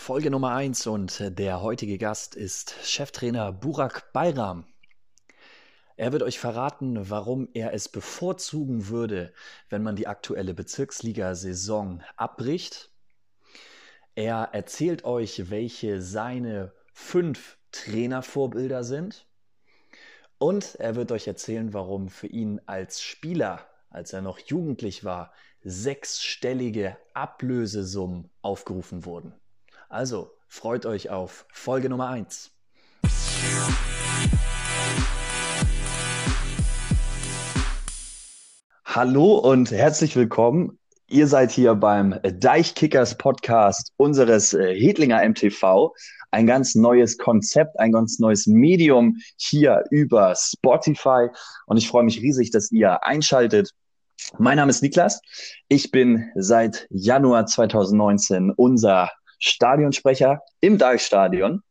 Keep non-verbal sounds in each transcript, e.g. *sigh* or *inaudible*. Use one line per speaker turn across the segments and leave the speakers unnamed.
Folge Nummer 1 und der heutige Gast ist Cheftrainer Burak Bayram. Er wird euch verraten, warum er es bevorzugen würde, wenn man die aktuelle Bezirksliga-Saison abbricht. Er erzählt euch, welche seine fünf Trainervorbilder sind. Und er wird euch erzählen, warum für ihn als Spieler, als er noch jugendlich war, sechsstellige Ablösesummen aufgerufen wurden. Also freut euch auf Folge Nummer 1. Hallo und herzlich willkommen. Ihr seid hier beim Deichkickers Podcast unseres äh, Hedlinger MTV. Ein ganz neues Konzept, ein ganz neues Medium hier über Spotify. Und ich freue mich riesig, dass ihr einschaltet. Mein Name ist Niklas. Ich bin seit Januar 2019 unser Stadionsprecher im Deichstadion.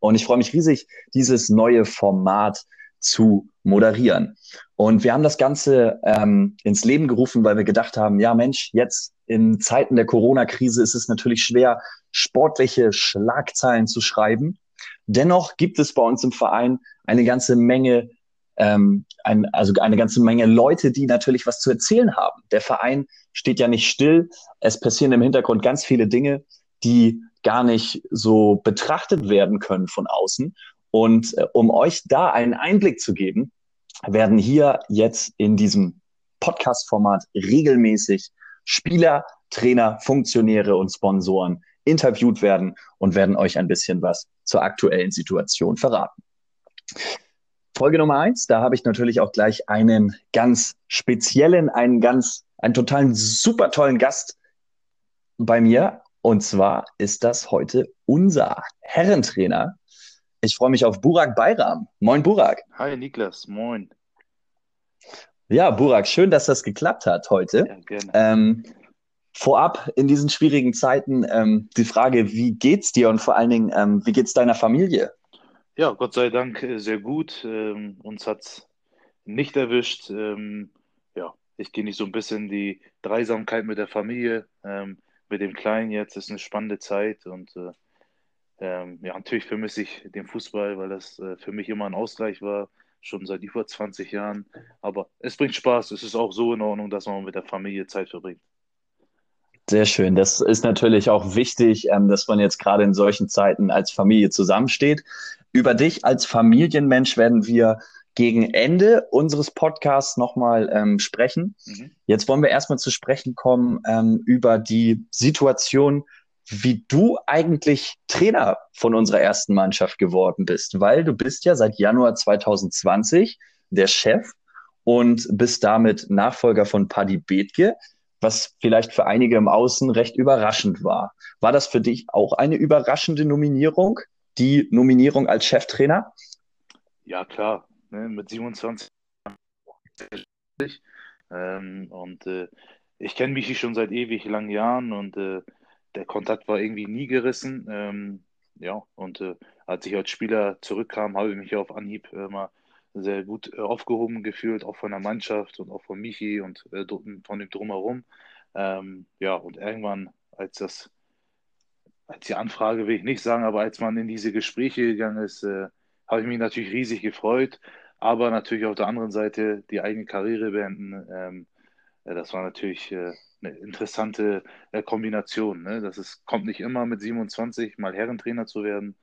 Und ich freue mich riesig, dieses neue Format zu moderieren. Und wir haben das Ganze ähm, ins Leben gerufen, weil wir gedacht haben, ja Mensch, jetzt in Zeiten der Corona-Krise ist es natürlich schwer, sportliche Schlagzeilen zu schreiben. Dennoch gibt es bei uns im Verein eine ganze Menge, ähm, ein, also eine ganze Menge Leute, die natürlich was zu erzählen haben. Der Verein steht ja nicht still. Es passieren im Hintergrund ganz viele Dinge die gar nicht so betrachtet werden können von außen. Und äh, um euch da einen Einblick zu geben, werden hier jetzt in diesem Podcast-Format regelmäßig Spieler, Trainer, Funktionäre und Sponsoren interviewt werden und werden euch ein bisschen was zur aktuellen Situation verraten. Folge Nummer eins, da habe ich natürlich auch gleich einen ganz speziellen, einen ganz, einen totalen super tollen Gast bei mir. Und zwar ist das heute unser Herrentrainer. Ich freue mich auf Burak Bayram. Moin, Burak.
Hi, Niklas. Moin.
Ja, Burak, schön, dass das geklappt hat heute. Ja, gerne. Ähm, vorab in diesen schwierigen Zeiten ähm, die Frage, wie geht's dir und vor allen Dingen, ähm, wie geht's deiner Familie?
Ja, Gott sei Dank äh, sehr gut. Ähm, uns hat's nicht erwischt. Ähm, ja, ich gehe nicht so ein bisschen die Dreisamkeit mit der Familie. Mit dem Kleinen jetzt ist eine spannende Zeit und äh, ähm, ja, natürlich vermisse ich den Fußball, weil das äh, für mich immer ein Ausgleich war, schon seit über 20 Jahren. Aber es bringt Spaß. Es ist auch so in Ordnung, dass man mit der Familie Zeit verbringt.
Sehr schön. Das ist natürlich auch wichtig, ähm, dass man jetzt gerade in solchen Zeiten als Familie zusammensteht. Über dich als Familienmensch werden wir gegen Ende unseres Podcasts nochmal ähm, sprechen. Mhm. Jetzt wollen wir erstmal zu sprechen kommen ähm, über die Situation, wie du eigentlich Trainer von unserer ersten Mannschaft geworden bist, weil du bist ja seit Januar 2020 der Chef und bist damit Nachfolger von Paddy Bethke, was vielleicht für einige im Außen recht überraschend war. War das für dich auch eine überraschende Nominierung, die Nominierung als Cheftrainer?
Ja, klar ne, mit 27. Ähm, und äh, ich kenne Michi schon seit ewig langen Jahren und äh, der Kontakt war irgendwie nie gerissen. Ähm, ja, und äh, als ich als Spieler zurückkam, habe ich mich auf Anhieb immer sehr gut äh, aufgehoben gefühlt, auch von der Mannschaft und auch von Michi und äh, von dem Drumherum. Ähm, ja, und irgendwann, als das, als die Anfrage will ich nicht sagen, aber als man in diese Gespräche gegangen ist, äh, habe ich mich natürlich riesig gefreut aber natürlich auf der anderen Seite die eigene Karriere beenden. Ähm, das war natürlich äh, eine interessante äh, Kombination. Ne? Das ist, kommt nicht immer mit 27 mal Herrentrainer zu werden.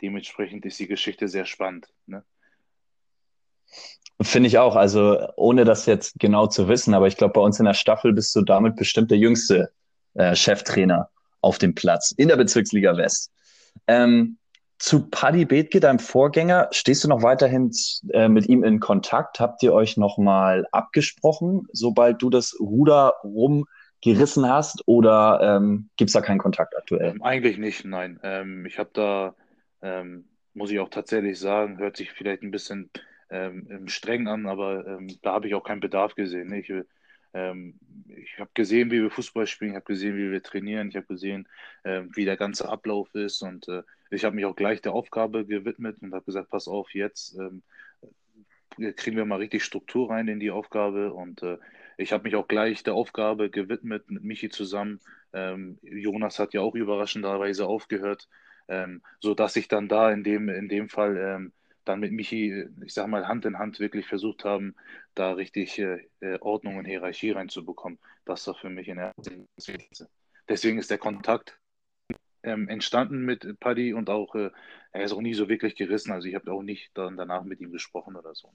Dementsprechend ist die Geschichte sehr spannend. Ne?
Finde ich auch. Also ohne das jetzt genau zu wissen, aber ich glaube, bei uns in der Staffel bist du damit bestimmt der jüngste äh, Cheftrainer auf dem Platz in der Bezirksliga West. Ähm, zu Paddy Bethke, deinem Vorgänger, stehst du noch weiterhin äh, mit ihm in Kontakt? Habt ihr euch nochmal abgesprochen, sobald du das Ruder rumgerissen hast? Oder ähm, gibt es da keinen Kontakt aktuell?
Ähm, eigentlich nicht, nein. Ähm, ich habe da, ähm, muss ich auch tatsächlich sagen, hört sich vielleicht ein bisschen ähm, streng an, aber ähm, da habe ich auch keinen Bedarf gesehen. Ich, ich habe gesehen, wie wir Fußball spielen, ich habe gesehen, wie wir trainieren, ich habe gesehen, wie der ganze Ablauf ist und äh, ich habe mich auch gleich der Aufgabe gewidmet und habe gesagt, pass auf, jetzt ähm, kriegen wir mal richtig Struktur rein in die Aufgabe. Und äh, ich habe mich auch gleich der Aufgabe gewidmet, mit Michi zusammen Ähm, Jonas hat ja auch überraschenderweise aufgehört, ähm, sodass ich dann da in dem, in dem Fall ähm, dann mit Michi, ich sag mal, Hand in Hand wirklich versucht haben, da richtig äh, äh Ordnung und Hierarchie reinzubekommen. Das war für mich in der Deswegen ist der Kontakt ähm, entstanden mit Paddy und auch, äh, er ist auch nie so wirklich gerissen. Also ich habe auch nicht dann danach mit ihm gesprochen oder so.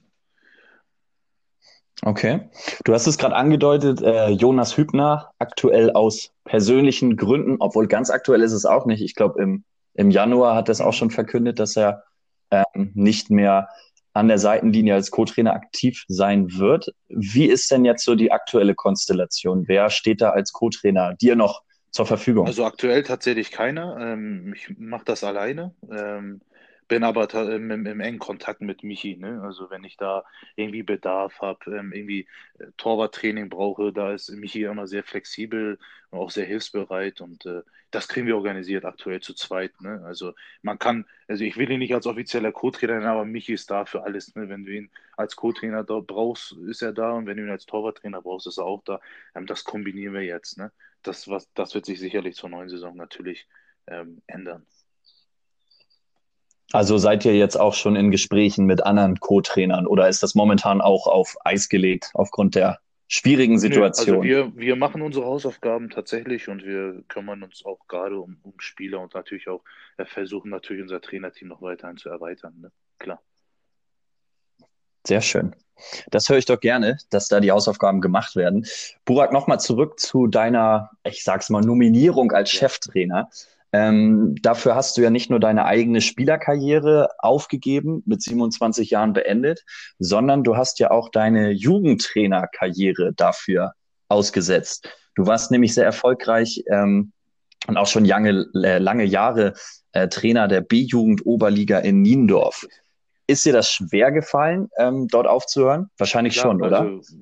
Okay. Du hast es gerade angedeutet, äh, Jonas Hübner, aktuell aus persönlichen Gründen, obwohl ganz aktuell ist es auch nicht. Ich glaube, im, im Januar hat er es auch schon verkündet, dass er ähm, nicht mehr an der Seitenlinie als Co-Trainer aktiv sein wird. Wie ist denn jetzt so die aktuelle Konstellation? Wer steht da als Co-Trainer dir noch zur Verfügung?
Also aktuell tatsächlich keiner. Ähm, ich mache das alleine. Ähm, bin aber im, im, engen Kontakt mit Michi. Ne? Also wenn ich da irgendwie Bedarf habe, ähm, irgendwie äh, Torwarttraining brauche, da ist Michi immer sehr flexibel und auch sehr hilfsbereit und äh, das kriegen wir organisiert aktuell zu zweit. Ne? Also man kann, also ich will ihn nicht als offizieller Co-Trainer nennen, aber Michi ist da für alles. Ne? Wenn du ihn als Co-Trainer brauchst, ist er da und wenn du ihn als Torwarttrainer brauchst, ist er auch da. Ähm, das kombinieren wir jetzt. Ne? Das, was, das wird sich sicherlich zur neuen Saison natürlich ähm, ändern.
Also seid ihr jetzt auch schon in Gesprächen mit anderen Co-Trainern oder ist das momentan auch auf Eis gelegt aufgrund der schwierigen Situation?
Nö, also wir, wir machen unsere Hausaufgaben tatsächlich und wir kümmern uns auch gerade um, um Spieler und natürlich auch äh, versuchen natürlich unser Trainerteam noch weiterhin zu erweitern. Ne? Klar.
Sehr schön. Das höre ich doch gerne, dass da die Hausaufgaben gemacht werden. Burak, nochmal zurück zu deiner, ich sag's mal, Nominierung als Cheftrainer. Ähm, dafür hast du ja nicht nur deine eigene Spielerkarriere aufgegeben, mit 27 Jahren beendet, sondern du hast ja auch deine Jugendtrainerkarriere dafür ausgesetzt. Du warst nämlich sehr erfolgreich ähm, und auch schon lange, äh, lange Jahre äh, Trainer der B-Jugend Oberliga in Niendorf. Ist dir das schwer gefallen, ähm, dort aufzuhören? Wahrscheinlich ja, schon, oder?
Also,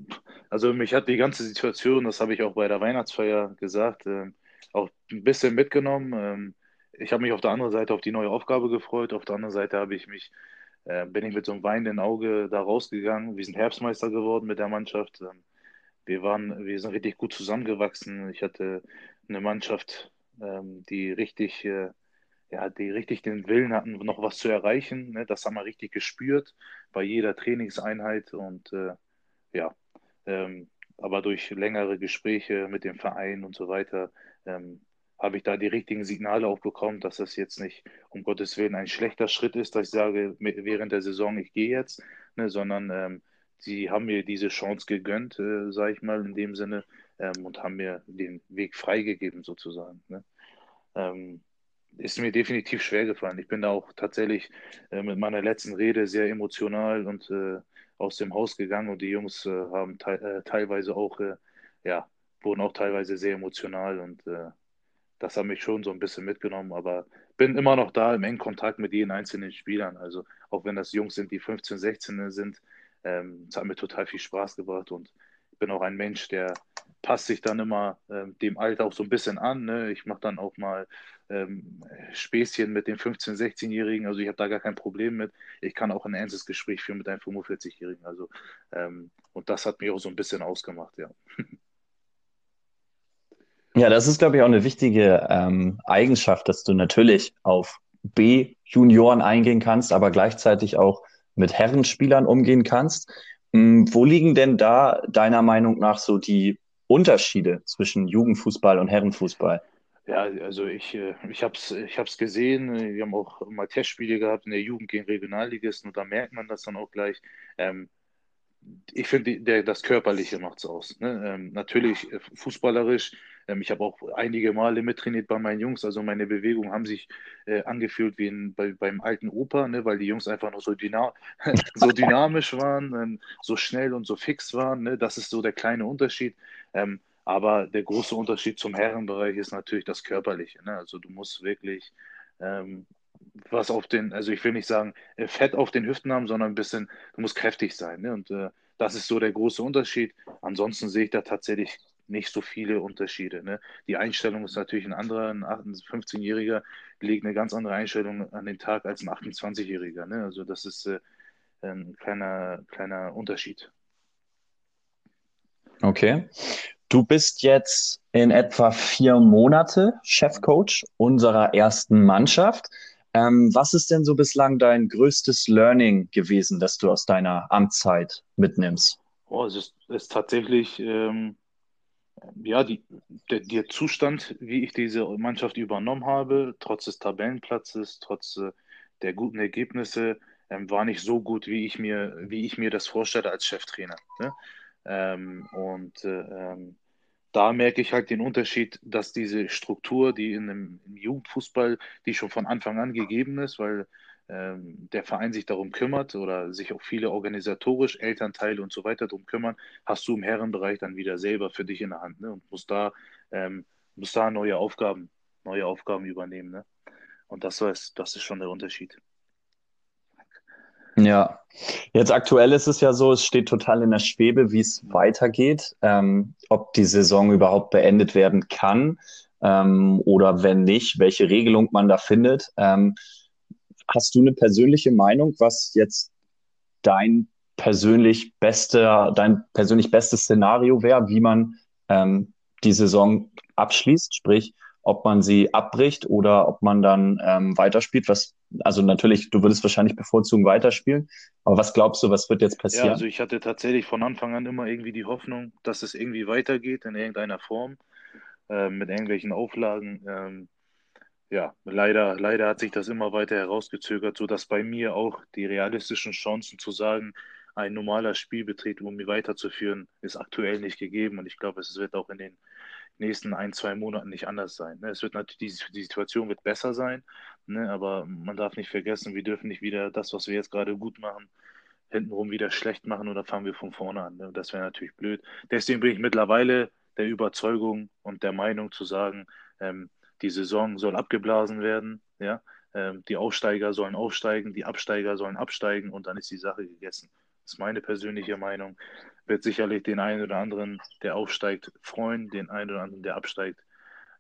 also, mich hat die ganze Situation, das habe ich auch bei der Weihnachtsfeier gesagt, äh, auch ein bisschen mitgenommen. Ähm, ich habe mich auf der anderen Seite auf die neue Aufgabe gefreut. Auf der anderen Seite habe ich mich, äh, bin ich mit so einem weinenden Auge da rausgegangen. Wir sind Herbstmeister geworden mit der Mannschaft. Ähm, wir waren, wir sind richtig gut zusammengewachsen. Ich hatte eine Mannschaft, ähm, die richtig, äh, ja, die richtig den Willen hatten, noch was zu erreichen. Ne? Das haben wir richtig gespürt bei jeder Trainingseinheit und äh, ja, aber durch längere Gespräche mit dem Verein und so weiter ähm, habe ich da die richtigen Signale auch bekommen, dass das jetzt nicht um Gottes Willen ein schlechter Schritt ist, dass ich sage, während der Saison, ich gehe jetzt, ne, sondern ähm, sie haben mir diese Chance gegönnt, äh, sage ich mal in dem Sinne, ähm, und haben mir den Weg freigegeben sozusagen. Ne. Ähm, ist mir definitiv schwer gefallen. Ich bin da auch tatsächlich äh, mit meiner letzten Rede sehr emotional und äh, aus dem Haus gegangen und die Jungs äh, haben te äh, teilweise auch, äh, ja, wurden auch teilweise sehr emotional und äh, das hat mich schon so ein bisschen mitgenommen, aber bin immer noch da im engen Kontakt mit jeden einzelnen Spielern. Also auch wenn das Jungs sind, die 15, 16 sind, ähm, es hat mir total viel Spaß gebracht und ich bin auch ein Mensch, der passt sich dann immer ähm, dem Alter auch so ein bisschen an. Ne? Ich mache dann auch mal ähm, Späßchen mit den 15-, 16-Jährigen. Also ich habe da gar kein Problem mit. Ich kann auch ein ernstes Gespräch führen mit einem 45-Jährigen. Also ähm, und das hat mich auch so ein bisschen ausgemacht, ja. *laughs*
Ja, das ist, glaube ich, auch eine wichtige ähm, Eigenschaft, dass du natürlich auf B-Junioren eingehen kannst, aber gleichzeitig auch mit Herrenspielern umgehen kannst. Hm, wo liegen denn da deiner Meinung nach so die Unterschiede zwischen Jugendfußball und Herrenfußball?
Ja, also ich, äh, ich habe es ich hab's gesehen. Wir haben auch mal Testspiele gehabt in der Jugend gegen Regionalligisten und da merkt man das dann auch gleich. Ähm, ich finde, das Körperliche macht es aus. Ne? Ähm, natürlich äh, fußballerisch. Ähm, ich habe auch einige Male mittrainiert bei meinen Jungs. Also meine Bewegungen haben sich äh, angefühlt wie in, bei, beim alten Opa, ne? weil die Jungs einfach noch so, dyna *laughs* so dynamisch waren, ähm, so schnell und so fix waren. Ne? Das ist so der kleine Unterschied. Ähm, aber der große Unterschied zum Herrenbereich ist natürlich das Körperliche. Ne? Also du musst wirklich ähm, was auf den, also ich will nicht sagen äh, Fett auf den Hüften haben, sondern ein bisschen, du musst kräftig sein. Ne? Und äh, das ist so der große Unterschied. Ansonsten sehe ich da tatsächlich nicht so viele Unterschiede. Ne? Die Einstellung ist natürlich ein anderer, ein 15-Jähriger legt eine ganz andere Einstellung an den Tag als ein 28-Jähriger. Ne? Also das ist äh, ein kleiner, kleiner Unterschied.
Okay. du bist jetzt in etwa vier Monate Chefcoach unserer ersten Mannschaft. Ähm, was ist denn so bislang dein größtes Learning gewesen, das du aus deiner Amtszeit mitnimmst?
Oh, es ist, ist tatsächlich ähm, ja, die, der, der, Zustand, wie ich diese Mannschaft übernommen habe, trotz des Tabellenplatzes, trotz äh, der guten Ergebnisse, ähm, war nicht so gut, wie ich mir, wie ich mir das vorstelle als Cheftrainer. Ne? Ähm, und äh, ähm, da merke ich halt den Unterschied, dass diese Struktur, die in einem, im Jugendfußball, die schon von Anfang an gegeben ist, weil ähm, der Verein sich darum kümmert oder sich auch viele organisatorisch, Elternteile und so weiter darum kümmern, hast du im Herrenbereich dann wieder selber für dich in der Hand ne? und musst da, ähm, musst da neue Aufgaben, neue Aufgaben übernehmen. Ne? Und das, das ist schon der Unterschied.
Ja, jetzt aktuell ist es ja so, es steht total in der Schwebe, wie es weitergeht, ähm, ob die Saison überhaupt beendet werden kann ähm, oder wenn nicht, welche Regelung man da findet. Ähm, hast du eine persönliche Meinung, was jetzt dein persönlich bester, dein persönlich bestes Szenario wäre, wie man ähm, die Saison abschließt, sprich, ob man sie abbricht oder ob man dann ähm, weiterspielt. Was, also natürlich, du würdest wahrscheinlich bevorzugen weiterspielen, aber was glaubst du, was wird jetzt passieren? Ja,
also ich hatte tatsächlich von Anfang an immer irgendwie die Hoffnung, dass es irgendwie weitergeht in irgendeiner Form, äh, mit irgendwelchen Auflagen. Ähm, ja, leider, leider hat sich das immer weiter herausgezögert, sodass bei mir auch die realistischen Chancen zu sagen, ein normaler Spielbetrieb, um mich weiterzuführen, ist aktuell nicht gegeben. Und ich glaube, es wird auch in den nächsten ein, zwei Monaten nicht anders sein. Ne? Es wird natürlich, die, Situation wird besser sein, ne? aber man darf nicht vergessen, wir dürfen nicht wieder das, was wir jetzt gerade gut machen, hintenrum wieder schlecht machen oder fangen wir von vorne an. Ne? Das wäre natürlich blöd. Deswegen bin ich mittlerweile der Überzeugung und der Meinung zu sagen, ähm, die Saison soll abgeblasen werden, ja. Ähm, die Aufsteiger sollen aufsteigen, die Absteiger sollen absteigen und dann ist die Sache gegessen. Das ist meine persönliche Meinung wird sicherlich den einen oder anderen, der aufsteigt, freuen, den einen oder anderen, der absteigt,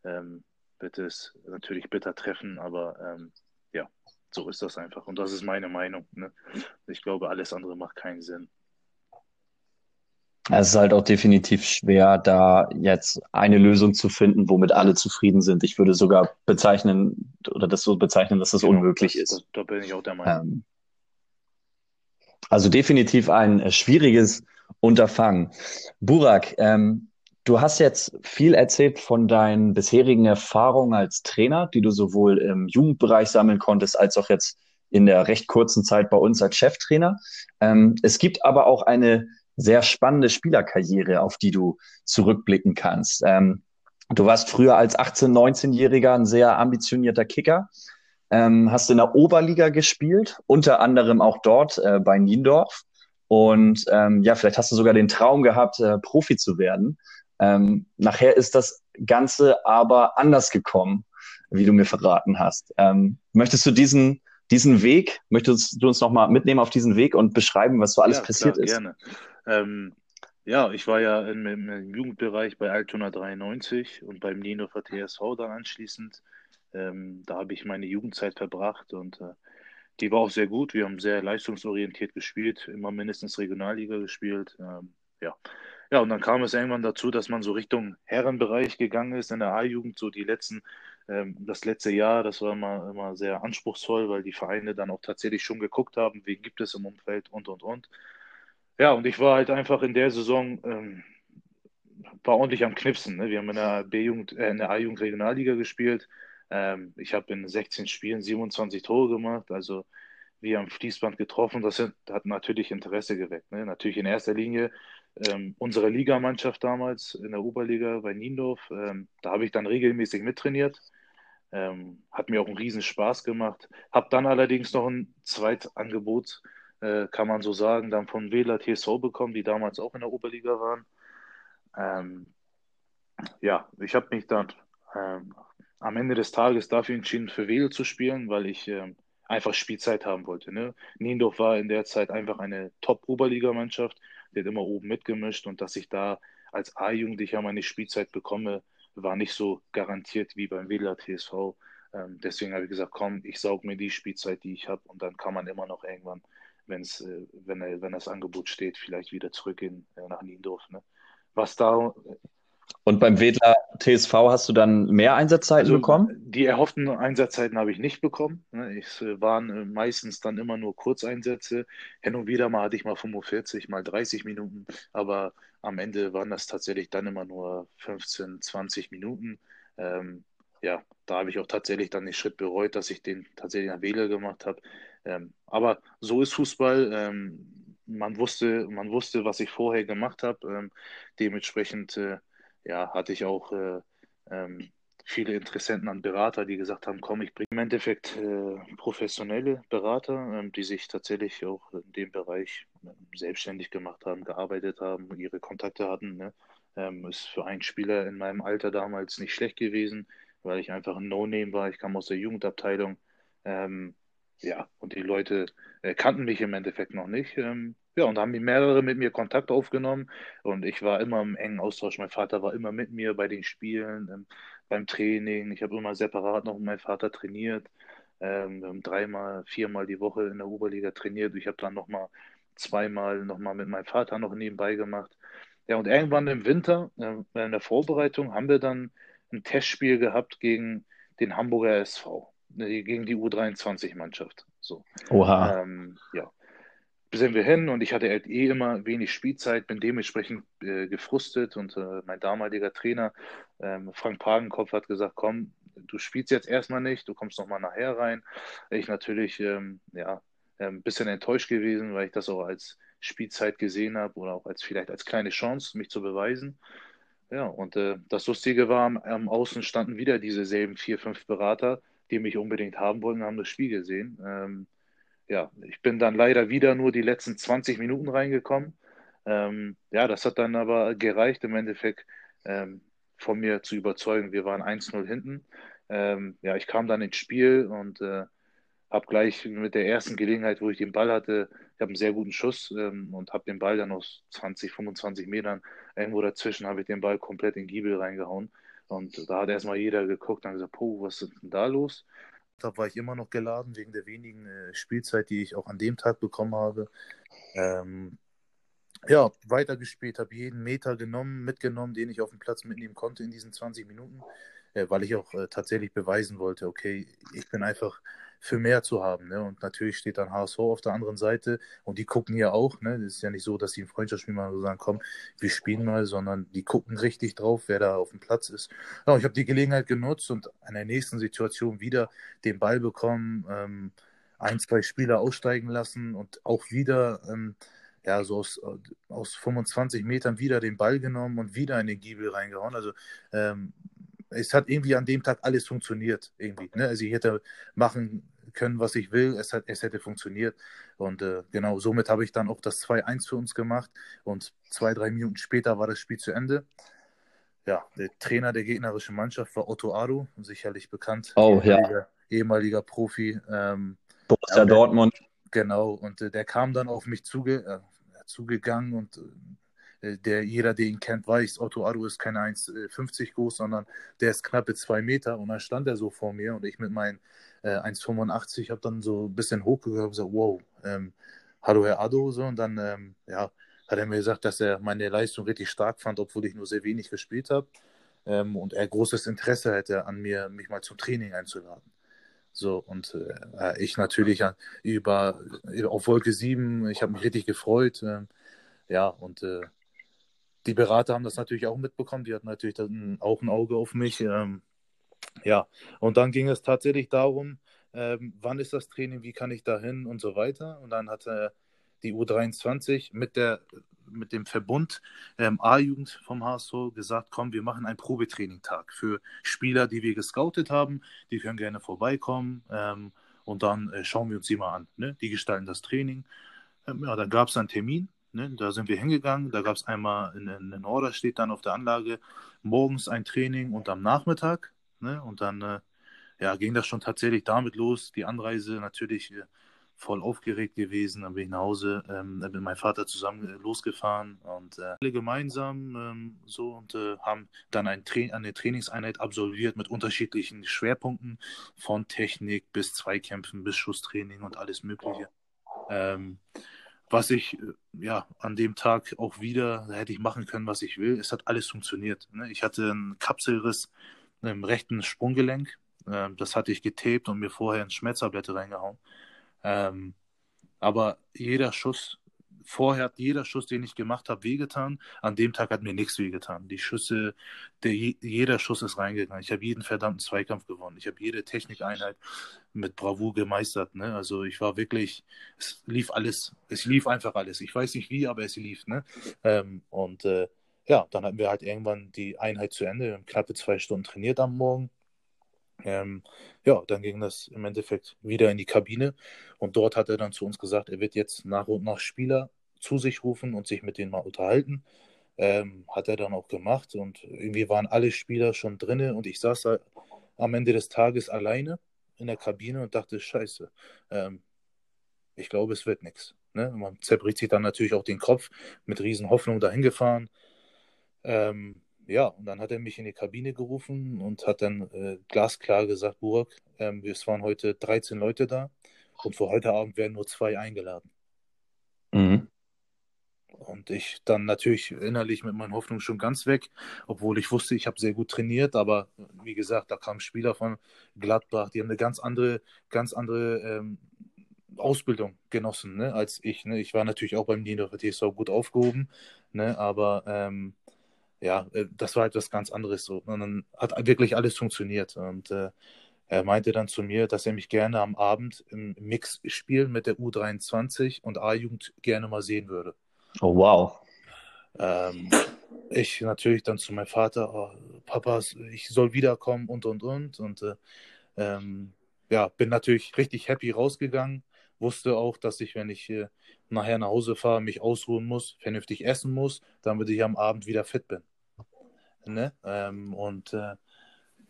ähm, wird es natürlich bitter treffen, aber ähm, ja, so ist das einfach. Und das ist meine Meinung. Ne? Ich glaube, alles andere macht keinen Sinn.
Es ist halt auch definitiv schwer, da jetzt eine Lösung zu finden, womit alle zufrieden sind. Ich würde sogar bezeichnen oder das so bezeichnen, dass das genau, unmöglich das, ist.
Da, da, bin ich auch der Meinung. Ähm,
also definitiv ein äh, schwieriges Unterfangen. Burak, ähm, du hast jetzt viel erzählt von deinen bisherigen Erfahrungen als Trainer, die du sowohl im Jugendbereich sammeln konntest, als auch jetzt in der recht kurzen Zeit bei uns als Cheftrainer. Ähm, es gibt aber auch eine sehr spannende Spielerkarriere, auf die du zurückblicken kannst. Ähm, du warst früher als 18-, 19-Jähriger ein sehr ambitionierter Kicker, ähm, hast in der Oberliga gespielt, unter anderem auch dort äh, bei Niendorf. Und ähm, ja, vielleicht hast du sogar den Traum gehabt, äh, Profi zu werden. Ähm, nachher ist das Ganze aber anders gekommen, wie du mir verraten hast. Ähm, möchtest du diesen, diesen Weg, möchtest du uns nochmal mitnehmen auf diesen Weg und beschreiben, was so alles ja, passiert klar, ist?
Gerne. Ähm, ja, ich war ja im, im Jugendbereich bei Altona 93 und beim Nienhofer TSV dann anschließend. Ähm, da habe ich meine Jugendzeit verbracht und äh, die war auch sehr gut. Wir haben sehr leistungsorientiert gespielt, immer mindestens Regionalliga gespielt. Ähm, ja. Ja, und dann kam es irgendwann dazu, dass man so Richtung Herrenbereich gegangen ist in der A-Jugend. So die letzten, ähm, das letzte Jahr, das war immer, immer sehr anspruchsvoll, weil die Vereine dann auch tatsächlich schon geguckt haben, wen gibt es im Umfeld und und und. Ja, und ich war halt einfach in der Saison, ähm, war ordentlich am Knipsen. Ne? Wir haben in der B-Jugend, äh, in der A-Jugend Regionalliga gespielt ähm, ich habe in 16 Spielen 27 Tore gemacht, also wir am Fließband getroffen. Das hat natürlich Interesse geweckt. Ne? Natürlich in erster Linie ähm, unsere Ligamannschaft damals in der Oberliga bei Niendorf. Ähm, da habe ich dann regelmäßig mittrainiert. Ähm, hat mir auch einen riesen Spaß gemacht. Habe dann allerdings noch ein Zweitangebot, äh, kann man so sagen, dann von Wähler TSV bekommen, die damals auch in der Oberliga waren. Ähm, ja, ich habe mich dann ähm, am Ende des Tages dafür entschieden, für Wedel zu spielen, weil ich ähm, einfach Spielzeit haben wollte. Ne? Niendorf war in der Zeit einfach eine Top-Oberligamannschaft, die hat immer oben mitgemischt und dass ich da als A-Jugendlicher meine Spielzeit bekomme, war nicht so garantiert wie beim Wedler TSV. Ähm, deswegen habe ich gesagt, komm, ich saug mir die Spielzeit, die ich habe und dann kann man immer noch irgendwann, wenn's, äh, wenn, wenn das Angebot steht, vielleicht wieder zurückgehen äh, nach Niendorf. Ne? Was da
Und beim Wedler TSV hast du dann mehr Einsatzzeiten
Also
bekommen?
die erhofften Einsatzzeiten habe ich nicht bekommen. ne. Es äh, waren äh, meistens dann immer nur Kurzeinsätze. Hin und wieder mal hatte ich mal 45, mal 30 Minuten, aber am Ende waren das tatsächlich dann immer nur 15, 20 Minuten. Ähm, ja, da habe ich auch tatsächlich dann den Schritt bereut, dass ich den tatsächlich nach Wähler gemacht habe. Ähm, aber so ist Fußball. Ähm, man wusste, man wusste, was ich vorher gemacht habe. Ähm, dementsprechend äh, ja, hatte ich auch äh, ähm, viele Interessenten an Berater, die gesagt haben, komm, ich bringe im Endeffekt äh, professionelle Berater, ähm, die sich tatsächlich auch in dem Bereich ähm, selbstständig gemacht haben, gearbeitet haben, ihre Kontakte hatten. Ne? Ähm, ist für einen Spieler in meinem Alter damals nicht schlecht gewesen, weil ich einfach ein No-Name war. Ich kam aus der Jugendabteilung. Ähm, ja, und die Leute äh, kannten mich im Endeffekt noch nicht. Ähm, ja, und da haben die mehrere mit mir Kontakt aufgenommen und ich war immer im engen Austausch. Mein Vater war immer mit mir bei den Spielen, ähm, beim Training. Ich habe immer separat noch mit meinem Vater trainiert. Ähm, wir haben dreimal, viermal die Woche in der Oberliga trainiert. Ich habe dann nochmal zweimal nochmal mit meinem Vater noch nebenbei gemacht. Ja, und irgendwann im Winter, äh, in der Vorbereitung, haben wir dann ein Testspiel gehabt gegen den Hamburger SV, äh, gegen die U23-Mannschaft. So.
Oha.
Ähm, ja, sind wir hin und ich hatte halt eh immer wenig Spielzeit, bin dementsprechend äh, gefrustet und äh, mein damaliger Trainer ähm, Frank Pagenkopf hat gesagt, komm, du spielst jetzt erstmal nicht, du kommst nochmal nachher rein. Ich natürlich ähm, ja, ein bisschen enttäuscht gewesen, weil ich das auch als Spielzeit gesehen habe oder auch als vielleicht als kleine Chance, mich zu beweisen. Ja, und äh, das Lustige war, am, am Außen standen wieder diese selben vier, fünf Berater, die mich unbedingt haben wollten, haben das Spiel gesehen. Ähm, ja, ich bin dann leider wieder nur die letzten 20 Minuten reingekommen. Ähm, ja, das hat dann aber gereicht, im Endeffekt ähm, von mir zu überzeugen. Wir waren 1-0 hinten. Ähm, ja, ich kam dann ins Spiel und äh, habe gleich mit der ersten Gelegenheit, wo ich den Ball hatte, ich habe einen sehr guten Schuss ähm, und habe den Ball dann aus 20, 25 Metern irgendwo dazwischen, habe ich den Ball komplett in den Giebel reingehauen. Und da hat erstmal jeder geguckt und gesagt, Puh, was ist denn da los? Da war ich immer noch geladen wegen der wenigen äh, Spielzeit, die ich auch an dem Tag bekommen habe. Ähm, ja, weitergespielt, habe jeden Meter genommen, mitgenommen, den ich auf dem Platz mitnehmen konnte in diesen 20 Minuten, äh, weil ich auch äh, tatsächlich beweisen wollte, okay, ich bin einfach für mehr zu haben. Ne? Und natürlich steht dann HSV auf der anderen Seite und die gucken ja auch. Ne? Das ist ja nicht so, dass die ein Freundschaftsspiel machen und sagen, komm, wir spielen mal, sondern die gucken richtig drauf, wer da auf dem Platz ist. Ja, ich habe die Gelegenheit genutzt und in der nächsten Situation wieder den Ball bekommen, ähm, ein, zwei Spieler aussteigen lassen und auch wieder. Ähm, ja, so aus, aus 25 Metern wieder den Ball genommen und wieder in den Giebel reingehauen. Also ähm, es hat irgendwie an dem Tag alles funktioniert. Irgendwie, ne? Also ich hätte machen können, was ich will. Es, hat, es hätte funktioniert. Und äh, genau, somit habe ich dann auch das 2-1 für uns gemacht. Und zwei, drei Minuten später war das Spiel zu Ende. Ja, der Trainer der gegnerischen Mannschaft war Otto Adu, sicherlich bekannt.
Oh,
ehemaliger,
ja.
Ehemaliger Profi. Ähm,
Borussia Dortmund.
Genau, und äh, der kam dann auf mich zuge äh, zugegangen und äh, der jeder, der ihn kennt, weiß, Otto Adu ist keine 1,50 groß, sondern der ist knappe zwei Meter und dann stand er so vor mir und ich mit meinen äh, 1,85 habe dann so ein bisschen hochgehört und gesagt, wow, ähm, hallo Herr Adu, so und dann, ähm, ja, hat er mir gesagt, dass er meine Leistung richtig stark fand, obwohl ich nur sehr wenig gespielt habe ähm, und er großes Interesse hätte an mir, mich mal zum Training einzuladen. So, und äh, ich natürlich über, auf Wolke 7, ich habe mich richtig gefreut. Äh, ja, und äh, die Berater haben das natürlich auch mitbekommen, die hatten natürlich dann auch ein Auge auf mich. Ähm, ja, und dann ging es tatsächlich darum, ähm, wann ist das Training, wie kann ich da hin und so weiter. Und dann hatte die U23 mit der mit dem Verbund ähm, A-Jugend vom HSV gesagt, komm, wir machen einen Probetraining-Tag für Spieler, die wir gescoutet haben. Die können gerne vorbeikommen ähm, und dann äh, schauen wir uns die mal an. Ne? Die gestalten das Training. Ähm, ja, dann gab es einen Termin. Ne? Da sind wir hingegangen. Da gab es einmal in, Order steht dann auf der Anlage morgens ein Training und am Nachmittag. Ne? Und dann äh, ja, ging das schon tatsächlich damit los. Die Anreise natürlich äh, voll aufgeregt gewesen. Dann bin ich nach Hause, ähm, mit meinem Vater zusammen äh, losgefahren und äh, alle gemeinsam ähm, so und äh, haben dann ein Tra eine Trainingseinheit absolviert mit unterschiedlichen Schwerpunkten von Technik bis Zweikämpfen bis Schusstraining und alles Mögliche. Ähm, was ich äh, ja an dem Tag auch wieder hätte ich machen können, was ich will. Es hat alles funktioniert. Ne? Ich hatte einen Kapselriss im rechten Sprunggelenk. Ähm, das hatte ich getaped und mir vorher in Schmerztablette reingehauen. Ähm, aber jeder Schuss vorher hat jeder Schuss, den ich gemacht habe, wehgetan. An dem Tag hat mir nichts wehgetan. Die Schüsse, der, jeder Schuss ist reingegangen. Ich habe jeden verdammten Zweikampf gewonnen. Ich habe jede Technikeinheit mit Bravour gemeistert. Ne? Also ich war wirklich, es lief alles, es lief einfach alles. Ich weiß nicht wie, aber es lief. Ne? Ähm, und äh, ja, dann hatten wir halt irgendwann die Einheit zu Ende. Wir haben knappe zwei Stunden trainiert am Morgen. Ähm, ja, dann ging das im Endeffekt wieder in die Kabine und dort hat er dann zu uns gesagt, er wird jetzt nach und nach Spieler zu sich rufen und sich mit denen mal unterhalten. Ähm, hat er dann auch gemacht und irgendwie waren alle Spieler schon drinne und ich saß da am Ende des Tages alleine in der Kabine und dachte, scheiße, ähm, ich glaube, es wird nichts. Ne? Man zerbricht sich dann natürlich auch den Kopf mit riesen Hoffnung dahin gefahren. Ähm, ja, und dann hat er mich in die Kabine gerufen und hat dann äh, glasklar gesagt, Burak, ähm, es waren heute 13 Leute da und für heute Abend werden nur zwei eingeladen. Mhm. Und ich dann natürlich innerlich mit meinen Hoffnungen schon ganz weg, obwohl ich wusste, ich habe sehr gut trainiert, aber wie gesagt, da kamen Spieler von Gladbach, die haben eine ganz andere, ganz andere ähm, Ausbildung genossen, ne, als ich. Ne? Ich war natürlich auch beim Nino TSV gut aufgehoben, ne, aber ähm, ja, äh, das war etwas ganz anderes so. Und dann hat wirklich alles funktioniert. Und äh, er meinte dann zu mir, dass er mich gerne am Abend im Mix-Spiel mit der U23 und A-Jugend gerne mal sehen würde.
Oh, wow.
Ähm, ich natürlich dann zu meinem Vater, oh, Papa, ich soll wiederkommen und und und. Und äh, ähm, ja, bin natürlich richtig happy rausgegangen. Wusste auch, dass ich, wenn ich äh, nachher nach Hause fahre, mich ausruhen muss, vernünftig essen muss, damit ich am Abend wieder fit bin. Ne? Ähm, und äh,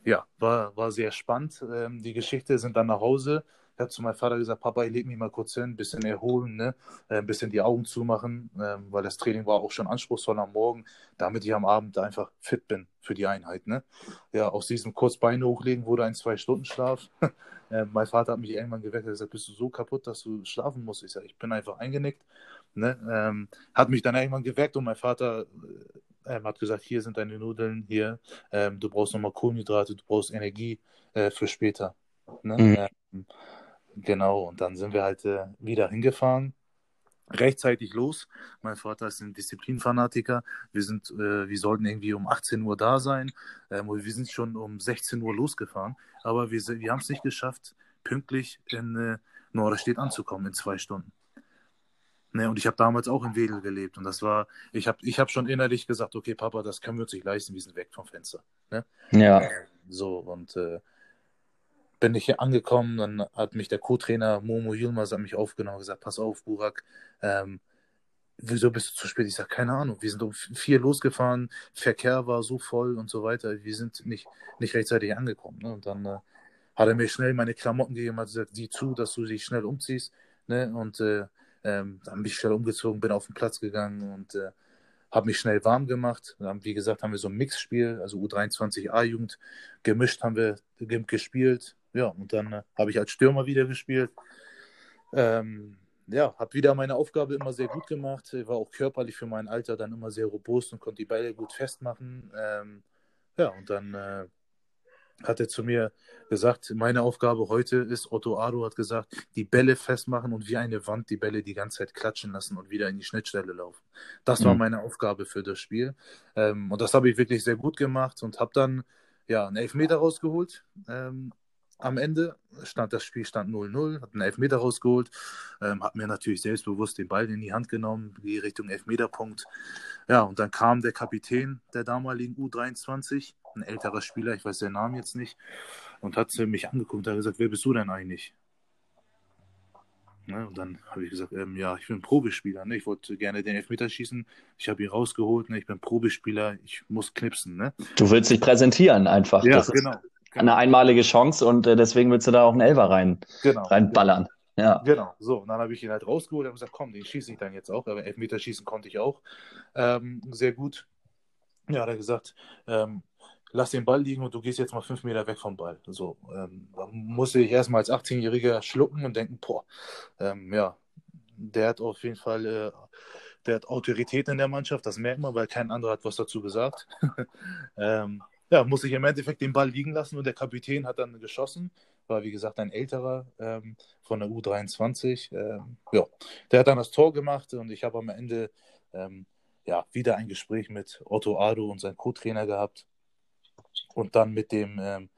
ja, war, war sehr spannend. Ähm, die Geschichte sind dann nach Hause ich habe zu meinem Vater gesagt, Papa, ich lege mich mal kurz hin, ein bisschen erholen, ne? Äh, ein bisschen die Augen zumachen, ähm, weil das Training war auch schon anspruchsvoll am Morgen, damit ich am Abend einfach fit bin für die Einheit. Ne? Ja, aus diesem kurz Beine hochlegen wurde ein Zwei-Stunden-Schlaf. *laughs* äh, mein Vater hat mich irgendwann geweckt und gesagt, bist du so kaputt, dass du schlafen musst? Ich sage, ich bin einfach eingenickt. Ne? Ähm, hat mich dann irgendwann geweckt und mein Vater äh, hat gesagt, hier sind deine Nudeln, hier, ähm, du brauchst nochmal Kohlenhydrate, du brauchst Energie äh, für später. Ne? Mhm. Ähm, Genau, und dann sind wir halt äh, wieder hingefahren, rechtzeitig los. Mein Vater ist ein Disziplinfanatiker. Wir sind, äh, wir sollten irgendwie um 18 Uhr da sein. Ähm, wir sind schon um 16 Uhr losgefahren, aber wir, wir haben es nicht geschafft, pünktlich in äh, Norderstedt anzukommen in zwei Stunden. Ne, und ich habe damals auch in Wedel gelebt und das war, ich habe ich hab schon innerlich gesagt, okay, Papa, das können wir uns nicht leisten, wir sind weg vom Fenster. Ne?
Ja.
So, und äh, bin ich hier angekommen, dann hat mich der Co-Trainer Momo Yilmaz mich aufgenommen und gesagt, pass auf, Burak, ähm, wieso bist du zu spät? Ich sage, keine Ahnung, wir sind um vier losgefahren, Verkehr war so voll und so weiter, wir sind nicht, nicht rechtzeitig angekommen. Ne? Und dann äh, hat er mir schnell meine Klamotten gegeben, hat gesagt, sieh zu, dass du dich schnell umziehst. Ne? Und äh, ähm, dann bin ich schnell umgezogen, bin auf den Platz gegangen und äh, habe mich schnell warm gemacht. Dann, wie gesagt, haben wir so ein Mixspiel, also U23 A-Jugend gemischt haben wir gespielt ja, und dann äh, habe ich als Stürmer wieder gespielt. Ähm, ja, habe wieder meine Aufgabe immer sehr gut gemacht. War auch körperlich für mein Alter dann immer sehr robust und konnte die Bälle gut festmachen. Ähm, ja, und dann äh, hat er zu mir gesagt, meine Aufgabe heute ist, Otto Ado hat gesagt, die Bälle festmachen und wie eine Wand die Bälle die ganze Zeit klatschen lassen und wieder in die Schnittstelle laufen. Das mhm. war meine Aufgabe für das Spiel. Ähm, und das habe ich wirklich sehr gut gemacht und habe dann ja, einen Elfmeter rausgeholt. Ähm, am Ende stand das Spiel stand 0-0, hat einen Elfmeter rausgeholt, ähm, hat mir natürlich selbstbewusst den Ball in die Hand genommen, die Richtung Elfmeterpunkt. Ja, und dann kam der Kapitän der damaligen U23, ein älterer Spieler, ich weiß den Namen jetzt nicht, und hat mich angeguckt und hat gesagt, wer bist du denn eigentlich? Ne, und dann habe ich gesagt, ähm, ja, ich bin Probespieler. Ne? Ich wollte gerne den Elfmeter schießen. Ich habe ihn rausgeholt. Ne? Ich bin Probespieler. Ich muss knipsen. Ne?
Du willst dich präsentieren einfach.
Ja, das genau. Ist,
eine einmalige Chance und äh, deswegen willst du da auch einen Elfer rein,
genau,
reinballern.
Genau. Ja. Genau, so. Und dann habe ich ihn halt rausgeholt und gesagt, komm, den schieße ich dann jetzt auch. Aber Elfmeter schießen konnte ich auch ähm, sehr gut. Ja, hat er gesagt, ähm, lass den Ball liegen und du gehst jetzt mal fünf Meter weg vom Ball. So, ähm, da musste ich erstmal als 18-Jähriger schlucken und denken, boah, ähm, ja, der hat auf jeden Fall, äh, der hat Autorität in der Mannschaft, das merkt man, weil kein anderer hat was dazu gesagt. *laughs* ähm, ja, muss ich im Endeffekt den Ball liegen lassen und der Kapitän hat dann geschossen. War wie gesagt ein älterer ähm, von der U23. Ähm, ja, der hat dann das Tor gemacht und ich habe am Ende ähm, ja, wieder ein Gespräch mit Otto Ado und seinem Co-Trainer gehabt und dann mit dem ähm,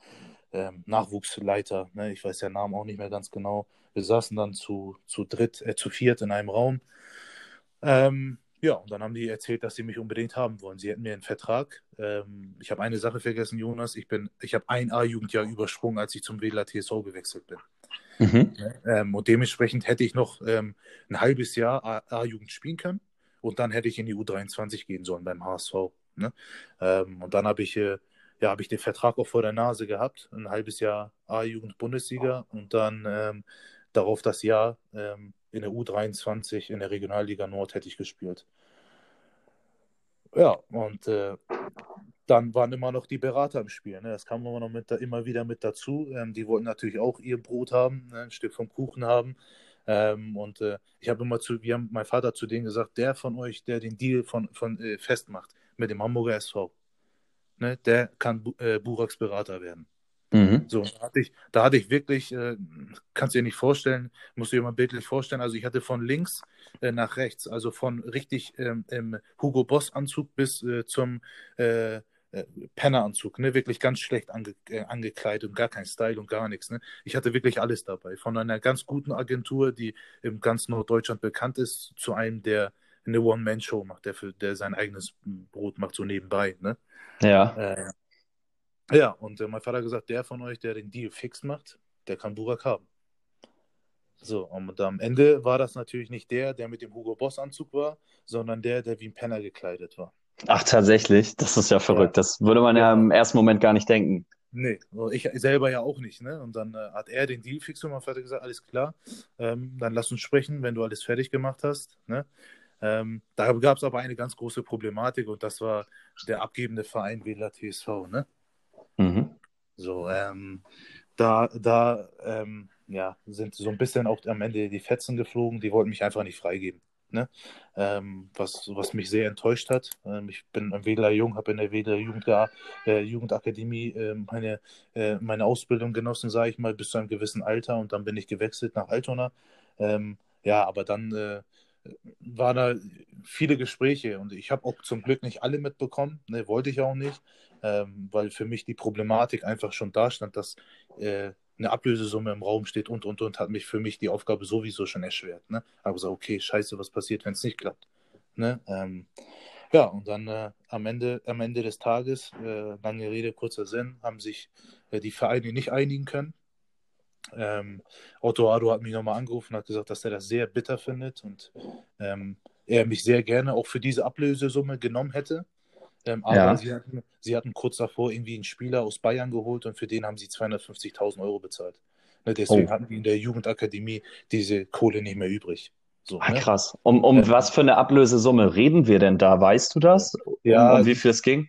ähm, Nachwuchsleiter, ne, ich weiß den Namen auch nicht mehr ganz genau. Wir saßen dann zu, zu dritt, äh, zu viert in einem Raum. Ähm, ja, und dann haben die erzählt, dass sie mich unbedingt haben wollen. Sie hätten mir einen Vertrag. Ähm, ich habe eine Sache vergessen, Jonas. Ich bin, ich habe ein A-Jugendjahr übersprungen, als ich zum Wähler TSV gewechselt bin. Mhm. Ähm, und dementsprechend hätte ich noch ähm, ein halbes Jahr A-Jugend spielen können. Und dann hätte ich in die U23 gehen sollen beim HSV. Ne? Ähm, und dann habe ich, äh, ja, habe ich den Vertrag auch vor der Nase gehabt. Ein halbes Jahr A-Jugend Bundesliga und dann ähm, darauf das Jahr ähm, in der U23 in der Regionalliga Nord hätte ich gespielt. Ja, und äh, dann waren immer noch die Berater im Spiel. Ne? Das kam immer noch mit, immer wieder mit dazu. Ähm, die wollten natürlich auch ihr Brot haben, ne? ein Stück vom Kuchen haben. Ähm, und äh, ich habe immer zu, wir haben mein Vater zu denen gesagt, der von euch, der den Deal von, von äh, festmacht mit dem Hamburger SV, ne, der kann äh, Buraks Berater werden. Mhm. So, da hatte ich, da hatte ich wirklich, äh, kannst du dir nicht vorstellen, musst du dir mal bildlich vorstellen, also ich hatte von links äh, nach rechts, also von richtig ähm, im Hugo Boss Anzug bis äh, zum äh, äh, Penneranzug, ne, wirklich ganz schlecht ange, äh, angekleidet und gar kein Style und gar nichts, ne. Ich hatte wirklich alles dabei, von einer ganz guten Agentur, die im ganz Norddeutschland bekannt ist, zu einem, der eine One-Man-Show macht, der für, der sein eigenes Brot macht, so nebenbei, ne.
Ja.
Ja, und äh, mein Vater hat gesagt, der von euch, der den Deal fix macht, der kann Burak haben. So, und am Ende war das natürlich nicht der, der mit dem Hugo Boss Anzug war, sondern der, der wie ein Penner gekleidet war.
Ach, tatsächlich? Das ist ja verrückt. Ja. Das würde man ja. ja. im ersten Moment gar nicht denken.
Nee, ich selber ja auch nicht. Ne? Und dann äh, hat er den Deal fix und mein Vater gesagt, alles klar, ähm, dann lass uns sprechen, wenn du alles fertig gemacht hast. Ne? Ähm, da gab es aber eine ganz große Problematik und das war der abgebende Verein Wähler TSV. Ne? Mhm. So, ähm, da, da ähm, ja, sind so ein bisschen auch am Ende die Fetzen geflogen, die wollten mich einfach nicht freigeben. Ne? Ähm, was, was mich sehr enttäuscht hat. Ähm, ich bin ein Wedler Jung, habe in der Wedler Jugend, äh, Jugendakademie äh, meine, äh, meine Ausbildung genossen, sage ich mal, bis zu einem gewissen Alter und dann bin ich gewechselt nach Altona. Ähm, ja, aber dann äh, waren da viele Gespräche und ich habe auch zum Glück nicht alle mitbekommen, ne, wollte ich auch nicht, ähm, weil für mich die Problematik einfach schon da stand, dass äh, eine Ablösesumme im Raum steht und und und hat mich für mich die Aufgabe sowieso schon erschwert. Ne? Aber so, okay, scheiße, was passiert, wenn es nicht klappt? Ne? Ähm, ja, und dann äh, am, Ende, am Ende des Tages, äh, lange Rede, kurzer Sinn, haben sich äh, die Vereine nicht einigen können. Ähm, Otto Ado hat mich nochmal angerufen und hat gesagt, dass er das sehr bitter findet und ähm, er mich sehr gerne auch für diese Ablösesumme genommen hätte. Ähm, aber ja. sie, hatten, sie hatten kurz davor irgendwie einen Spieler aus Bayern geholt und für den haben sie 250.000 Euro bezahlt. Ne, deswegen oh. hatten die in der Jugendakademie diese Kohle nicht mehr übrig.
So, ah, ne? krass. Um, um was für eine Ablösesumme reden wir denn da? Weißt du das?
Ja.
Um, um wie viel es ging?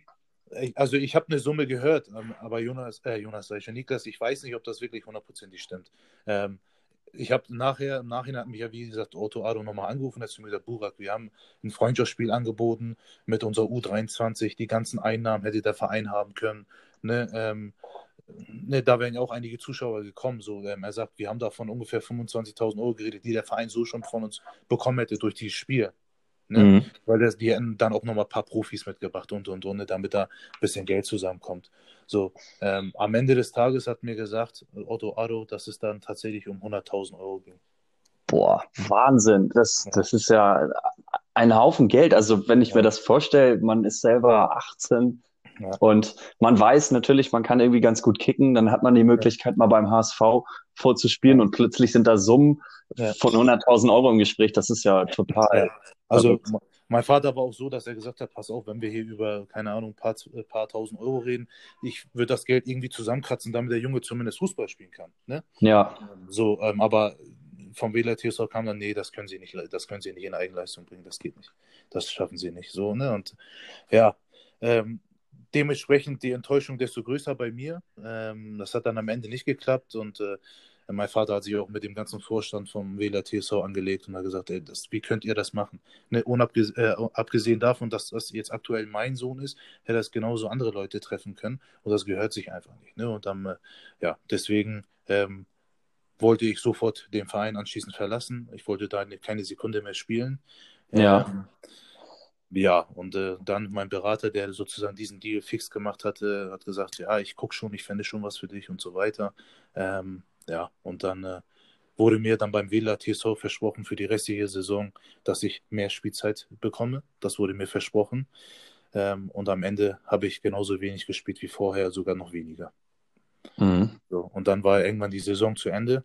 Also ich habe eine Summe gehört, ähm, aber Jonas, äh, Jonas, sag ich schon, Niklas, ich weiß nicht, ob das wirklich hundertprozentig stimmt. Ähm, ich habe nachher, im Nachhinein hat mich ja, wie gesagt, Otto Ado nochmal angerufen, hat zu mir gesagt, Burak, wir haben ein Freundschaftsspiel angeboten mit unserer U23, die ganzen Einnahmen hätte der Verein haben können. Ne, ähm, ne, da wären ja auch einige Zuschauer gekommen. So, ähm, er sagt, wir haben davon ungefähr 25.000 Euro geredet, die der Verein so schon von uns bekommen hätte durch dieses Spiel. Ne? Mhm. Weil das, die hätten dann auch nochmal ein paar Profis mitgebracht und und und, ne, damit da ein bisschen Geld zusammenkommt. So, ähm, am Ende des Tages hat mir gesagt, Otto Addo, dass es dann tatsächlich um 100.000 Euro ging.
Boah, Wahnsinn. Das, das ist ja ein Haufen Geld. Also, wenn ich ja. mir das vorstelle, man ist selber 18 ja. und man weiß natürlich, man kann irgendwie ganz gut kicken, dann hat man die Möglichkeit, mal beim HSV vorzuspielen und plötzlich sind da Summen von 100.000 Euro im Gespräch. Das ist ja total.
Also, mein Vater war auch so, dass er gesagt hat, pass auf, wenn wir hier über, keine Ahnung, ein paar, äh, paar tausend Euro reden, ich würde das Geld irgendwie zusammenkratzen, damit der Junge zumindest Fußball spielen kann. Ne?
Ja.
So, ähm, aber vom WLR TSV kam dann, nee, das können sie nicht, das können sie nicht in Eigenleistung bringen, das geht nicht. Das schaffen sie nicht. So, ne? Und ja, ähm, dementsprechend die Enttäuschung desto größer bei mir. Ähm, das hat dann am Ende nicht geklappt und äh, mein Vater hat sich auch mit dem ganzen Vorstand vom Wähler TSV angelegt und hat gesagt, ey, das, wie könnt ihr das machen? Ne, unabgesehen, äh, abgesehen davon, dass das jetzt aktuell mein Sohn ist, hätte das genauso andere Leute treffen können und das gehört sich einfach nicht. Ne? Und dann, äh, ja, deswegen ähm, wollte ich sofort den Verein anschließend verlassen. Ich wollte da keine Sekunde mehr spielen.
Ja.
Ähm, ja, und äh, dann mein Berater, der sozusagen diesen Deal fix gemacht hatte, hat gesagt, ja, ich gucke schon, ich fände schon was für dich und so weiter. Ähm, ja, und dann äh, wurde mir dann beim Wähler TSV versprochen für die restliche Saison, dass ich mehr Spielzeit bekomme. Das wurde mir versprochen. Ähm, und am Ende habe ich genauso wenig gespielt wie vorher, sogar noch weniger. Mhm. So, und dann war irgendwann die Saison zu Ende.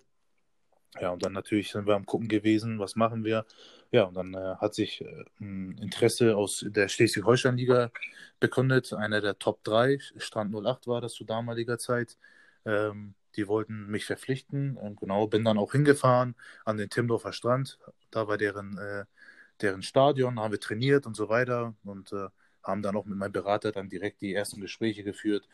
Ja, und dann natürlich sind wir am Gucken gewesen, was machen wir. Ja, und dann äh, hat sich äh, Interesse aus der Schleswig-Holstein-Liga bekundet, einer der Top 3, Strand 08 war das zu damaliger Zeit. Ähm, die wollten mich verpflichten und genau, bin dann auch hingefahren an den Timdorfer Strand. Da war deren, äh, deren Stadion, haben wir trainiert und so weiter und äh, haben dann auch mit meinem Berater dann direkt die ersten Gespräche geführt.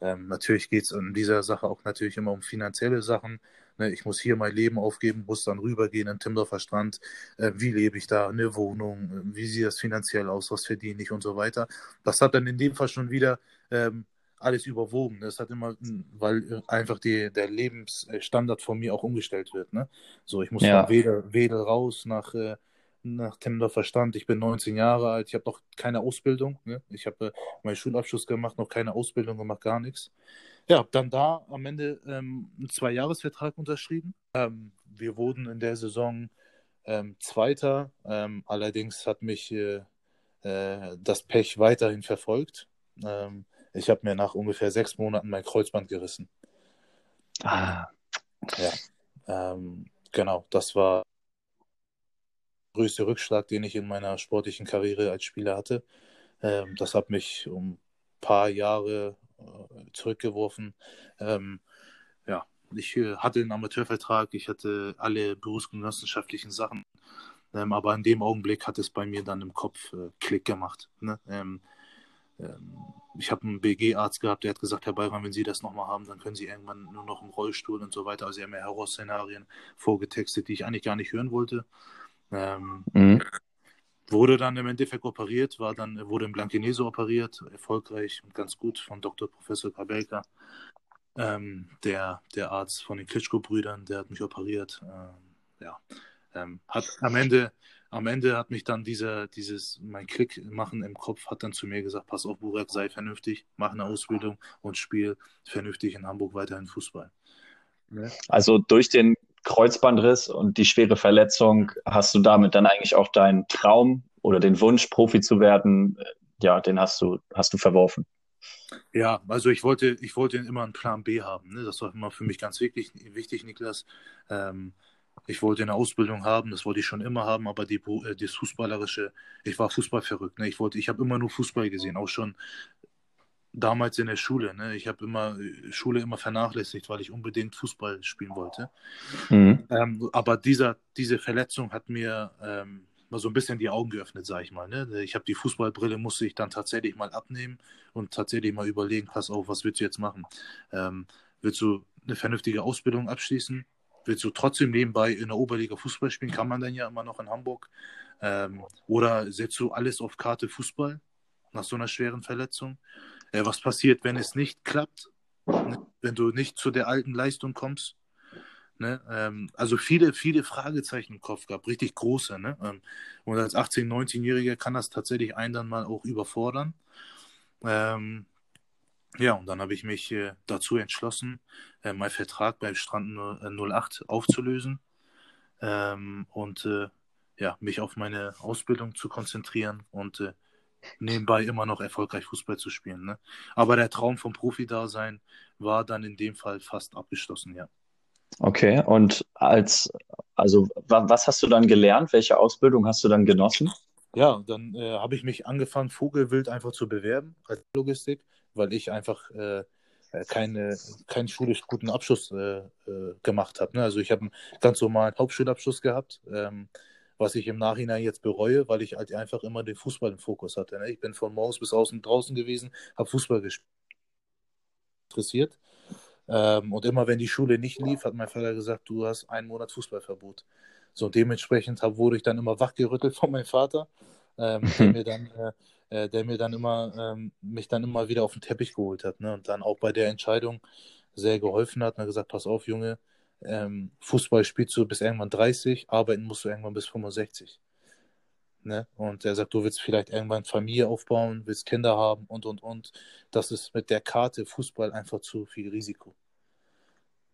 Ähm, natürlich geht es in dieser Sache auch natürlich immer um finanzielle Sachen. Ne, ich muss hier mein Leben aufgeben, muss dann rübergehen in Timdorfer Strand. Äh, wie lebe ich da? Eine Wohnung? Äh, wie sieht das finanziell aus? Was verdiene ich und so weiter? Das hat dann in dem Fall schon wieder ähm, alles überwogen. Das hat immer, weil einfach die, der Lebensstandard von mir auch umgestellt wird. Ne? So, ich muss ja. von Wedel, Wedel raus nach, äh, nach Timmendorfer Stand. Ich bin 19 Jahre alt, ich habe noch keine Ausbildung. Ne? Ich habe äh, meinen Schulabschluss gemacht, noch keine Ausbildung gemacht, gar nichts. Ja, habe dann da am Ende ähm, einen Zwei-Jahres-Vertrag unterschrieben. Ähm, wir wurden in der Saison ähm, Zweiter. Ähm, allerdings hat mich äh, äh, das Pech weiterhin verfolgt. Ähm, ich habe mir nach ungefähr sechs Monaten mein Kreuzband gerissen.
Ah.
Ja. Ähm, genau, das war größte Rückschlag, den ich in meiner sportlichen Karriere als Spieler hatte. Ähm, das hat mich um ein paar Jahre äh, zurückgeworfen. Ähm, ja, ich äh, hatte einen Amateurvertrag, ich hatte alle berufsgenossenschaftlichen Sachen, ähm, aber in dem Augenblick hat es bei mir dann im Kopf äh, Klick gemacht. Ne? Ähm, ähm, ich habe einen BG-Arzt gehabt, der hat gesagt, Herr Bayram, wenn Sie das nochmal haben, dann können Sie irgendwann nur noch im Rollstuhl und so weiter. Also er hat mir Horrorszenarien vorgetextet, die ich eigentlich gar nicht hören wollte. Ähm, mhm. Wurde dann im Endeffekt operiert, war dann, wurde in Blankenese operiert, erfolgreich und ganz gut von Dr. Professor Kabelka. Ähm, der, der Arzt von den Klitschko-Brüdern, der hat mich operiert. Ähm, ja, ähm, hat am Ende am Ende hat mich dann dieser, dieses, mein Klick machen im Kopf hat dann zu mir gesagt, pass auf, Burak, sei vernünftig, mach eine Ausbildung und spiel vernünftig in Hamburg weiterhin Fußball.
Ne? Also durch den Kreuzbandriss und die schwere Verletzung hast du damit dann eigentlich auch deinen Traum oder den Wunsch, Profi zu werden, äh, ja, den hast du, hast du verworfen.
Ja, also ich wollte, ich wollte immer einen Plan B haben. Ne? Das war immer für mich ganz wichtig, wichtig Niklas. Ähm, ich wollte eine Ausbildung haben, das wollte ich schon immer haben, aber die, äh, das Fußballerische, ich war Fußballverrückt. Ne? Ich ich habe immer nur Fußball gesehen, auch schon damals in der Schule. Ne? Ich habe immer äh, Schule immer vernachlässigt, weil ich unbedingt Fußball spielen wollte. Mhm. Ähm, aber dieser, diese Verletzung hat mir ähm, mal so ein bisschen die Augen geöffnet, sage ich mal. Ne? Ich habe die Fußballbrille, musste ich dann tatsächlich mal abnehmen und tatsächlich mal überlegen, pass auf, was willst du jetzt machen? Ähm, willst du eine vernünftige Ausbildung abschließen? willst du trotzdem nebenbei in der Oberliga Fußball spielen, kann man dann ja immer noch in Hamburg. Ähm, oder setzt du alles auf Karte Fußball nach so einer schweren Verletzung? Äh, was passiert, wenn es nicht klappt? Wenn du nicht zu der alten Leistung kommst? Ne? Ähm, also viele, viele Fragezeichen im Kopf gehabt, richtig große. Ne? Ähm, und als 18-, 19-Jähriger kann das tatsächlich einen dann mal auch überfordern. Ähm, ja, und dann habe ich mich äh, dazu entschlossen, äh, meinen Vertrag beim Strand 08 aufzulösen ähm, und äh, ja, mich auf meine Ausbildung zu konzentrieren und äh, nebenbei immer noch erfolgreich Fußball zu spielen. Ne? Aber der Traum vom Profi-Dasein war dann in dem Fall fast abgeschlossen, ja.
Okay, und als, also was hast du dann gelernt? Welche Ausbildung hast du dann genossen?
Ja, dann äh, habe ich mich angefangen, Vogelwild einfach zu bewerben als Logistik weil ich einfach äh, äh, keine, keinen schulisch guten Abschluss äh, äh, gemacht habe. Ne? Also ich habe einen ganz normalen Hauptschulabschluss gehabt, ähm, was ich im Nachhinein jetzt bereue, weil ich halt einfach immer den Fußball im Fokus hatte. Ne? Ich bin von morgens bis außen draußen gewesen, habe Fußball gespielt, interessiert. Ähm, und immer wenn die Schule nicht lief, hat mein Vater gesagt, du hast einen Monat Fußballverbot. So dementsprechend hab, wurde ich dann immer wachgerüttelt *laughs* von meinem Vater, ähm, der mir dann, äh, äh, der mir dann immer, ähm, mich dann immer wieder auf den Teppich geholt hat. Ne? Und dann auch bei der Entscheidung sehr geholfen hat und hat gesagt, pass auf, Junge, ähm, Fußball spielst du bis irgendwann 30, arbeiten musst du irgendwann bis 65. Ne? Und er sagt, du willst vielleicht irgendwann Familie aufbauen, willst Kinder haben und, und, und. Das ist mit der Karte Fußball einfach zu viel Risiko.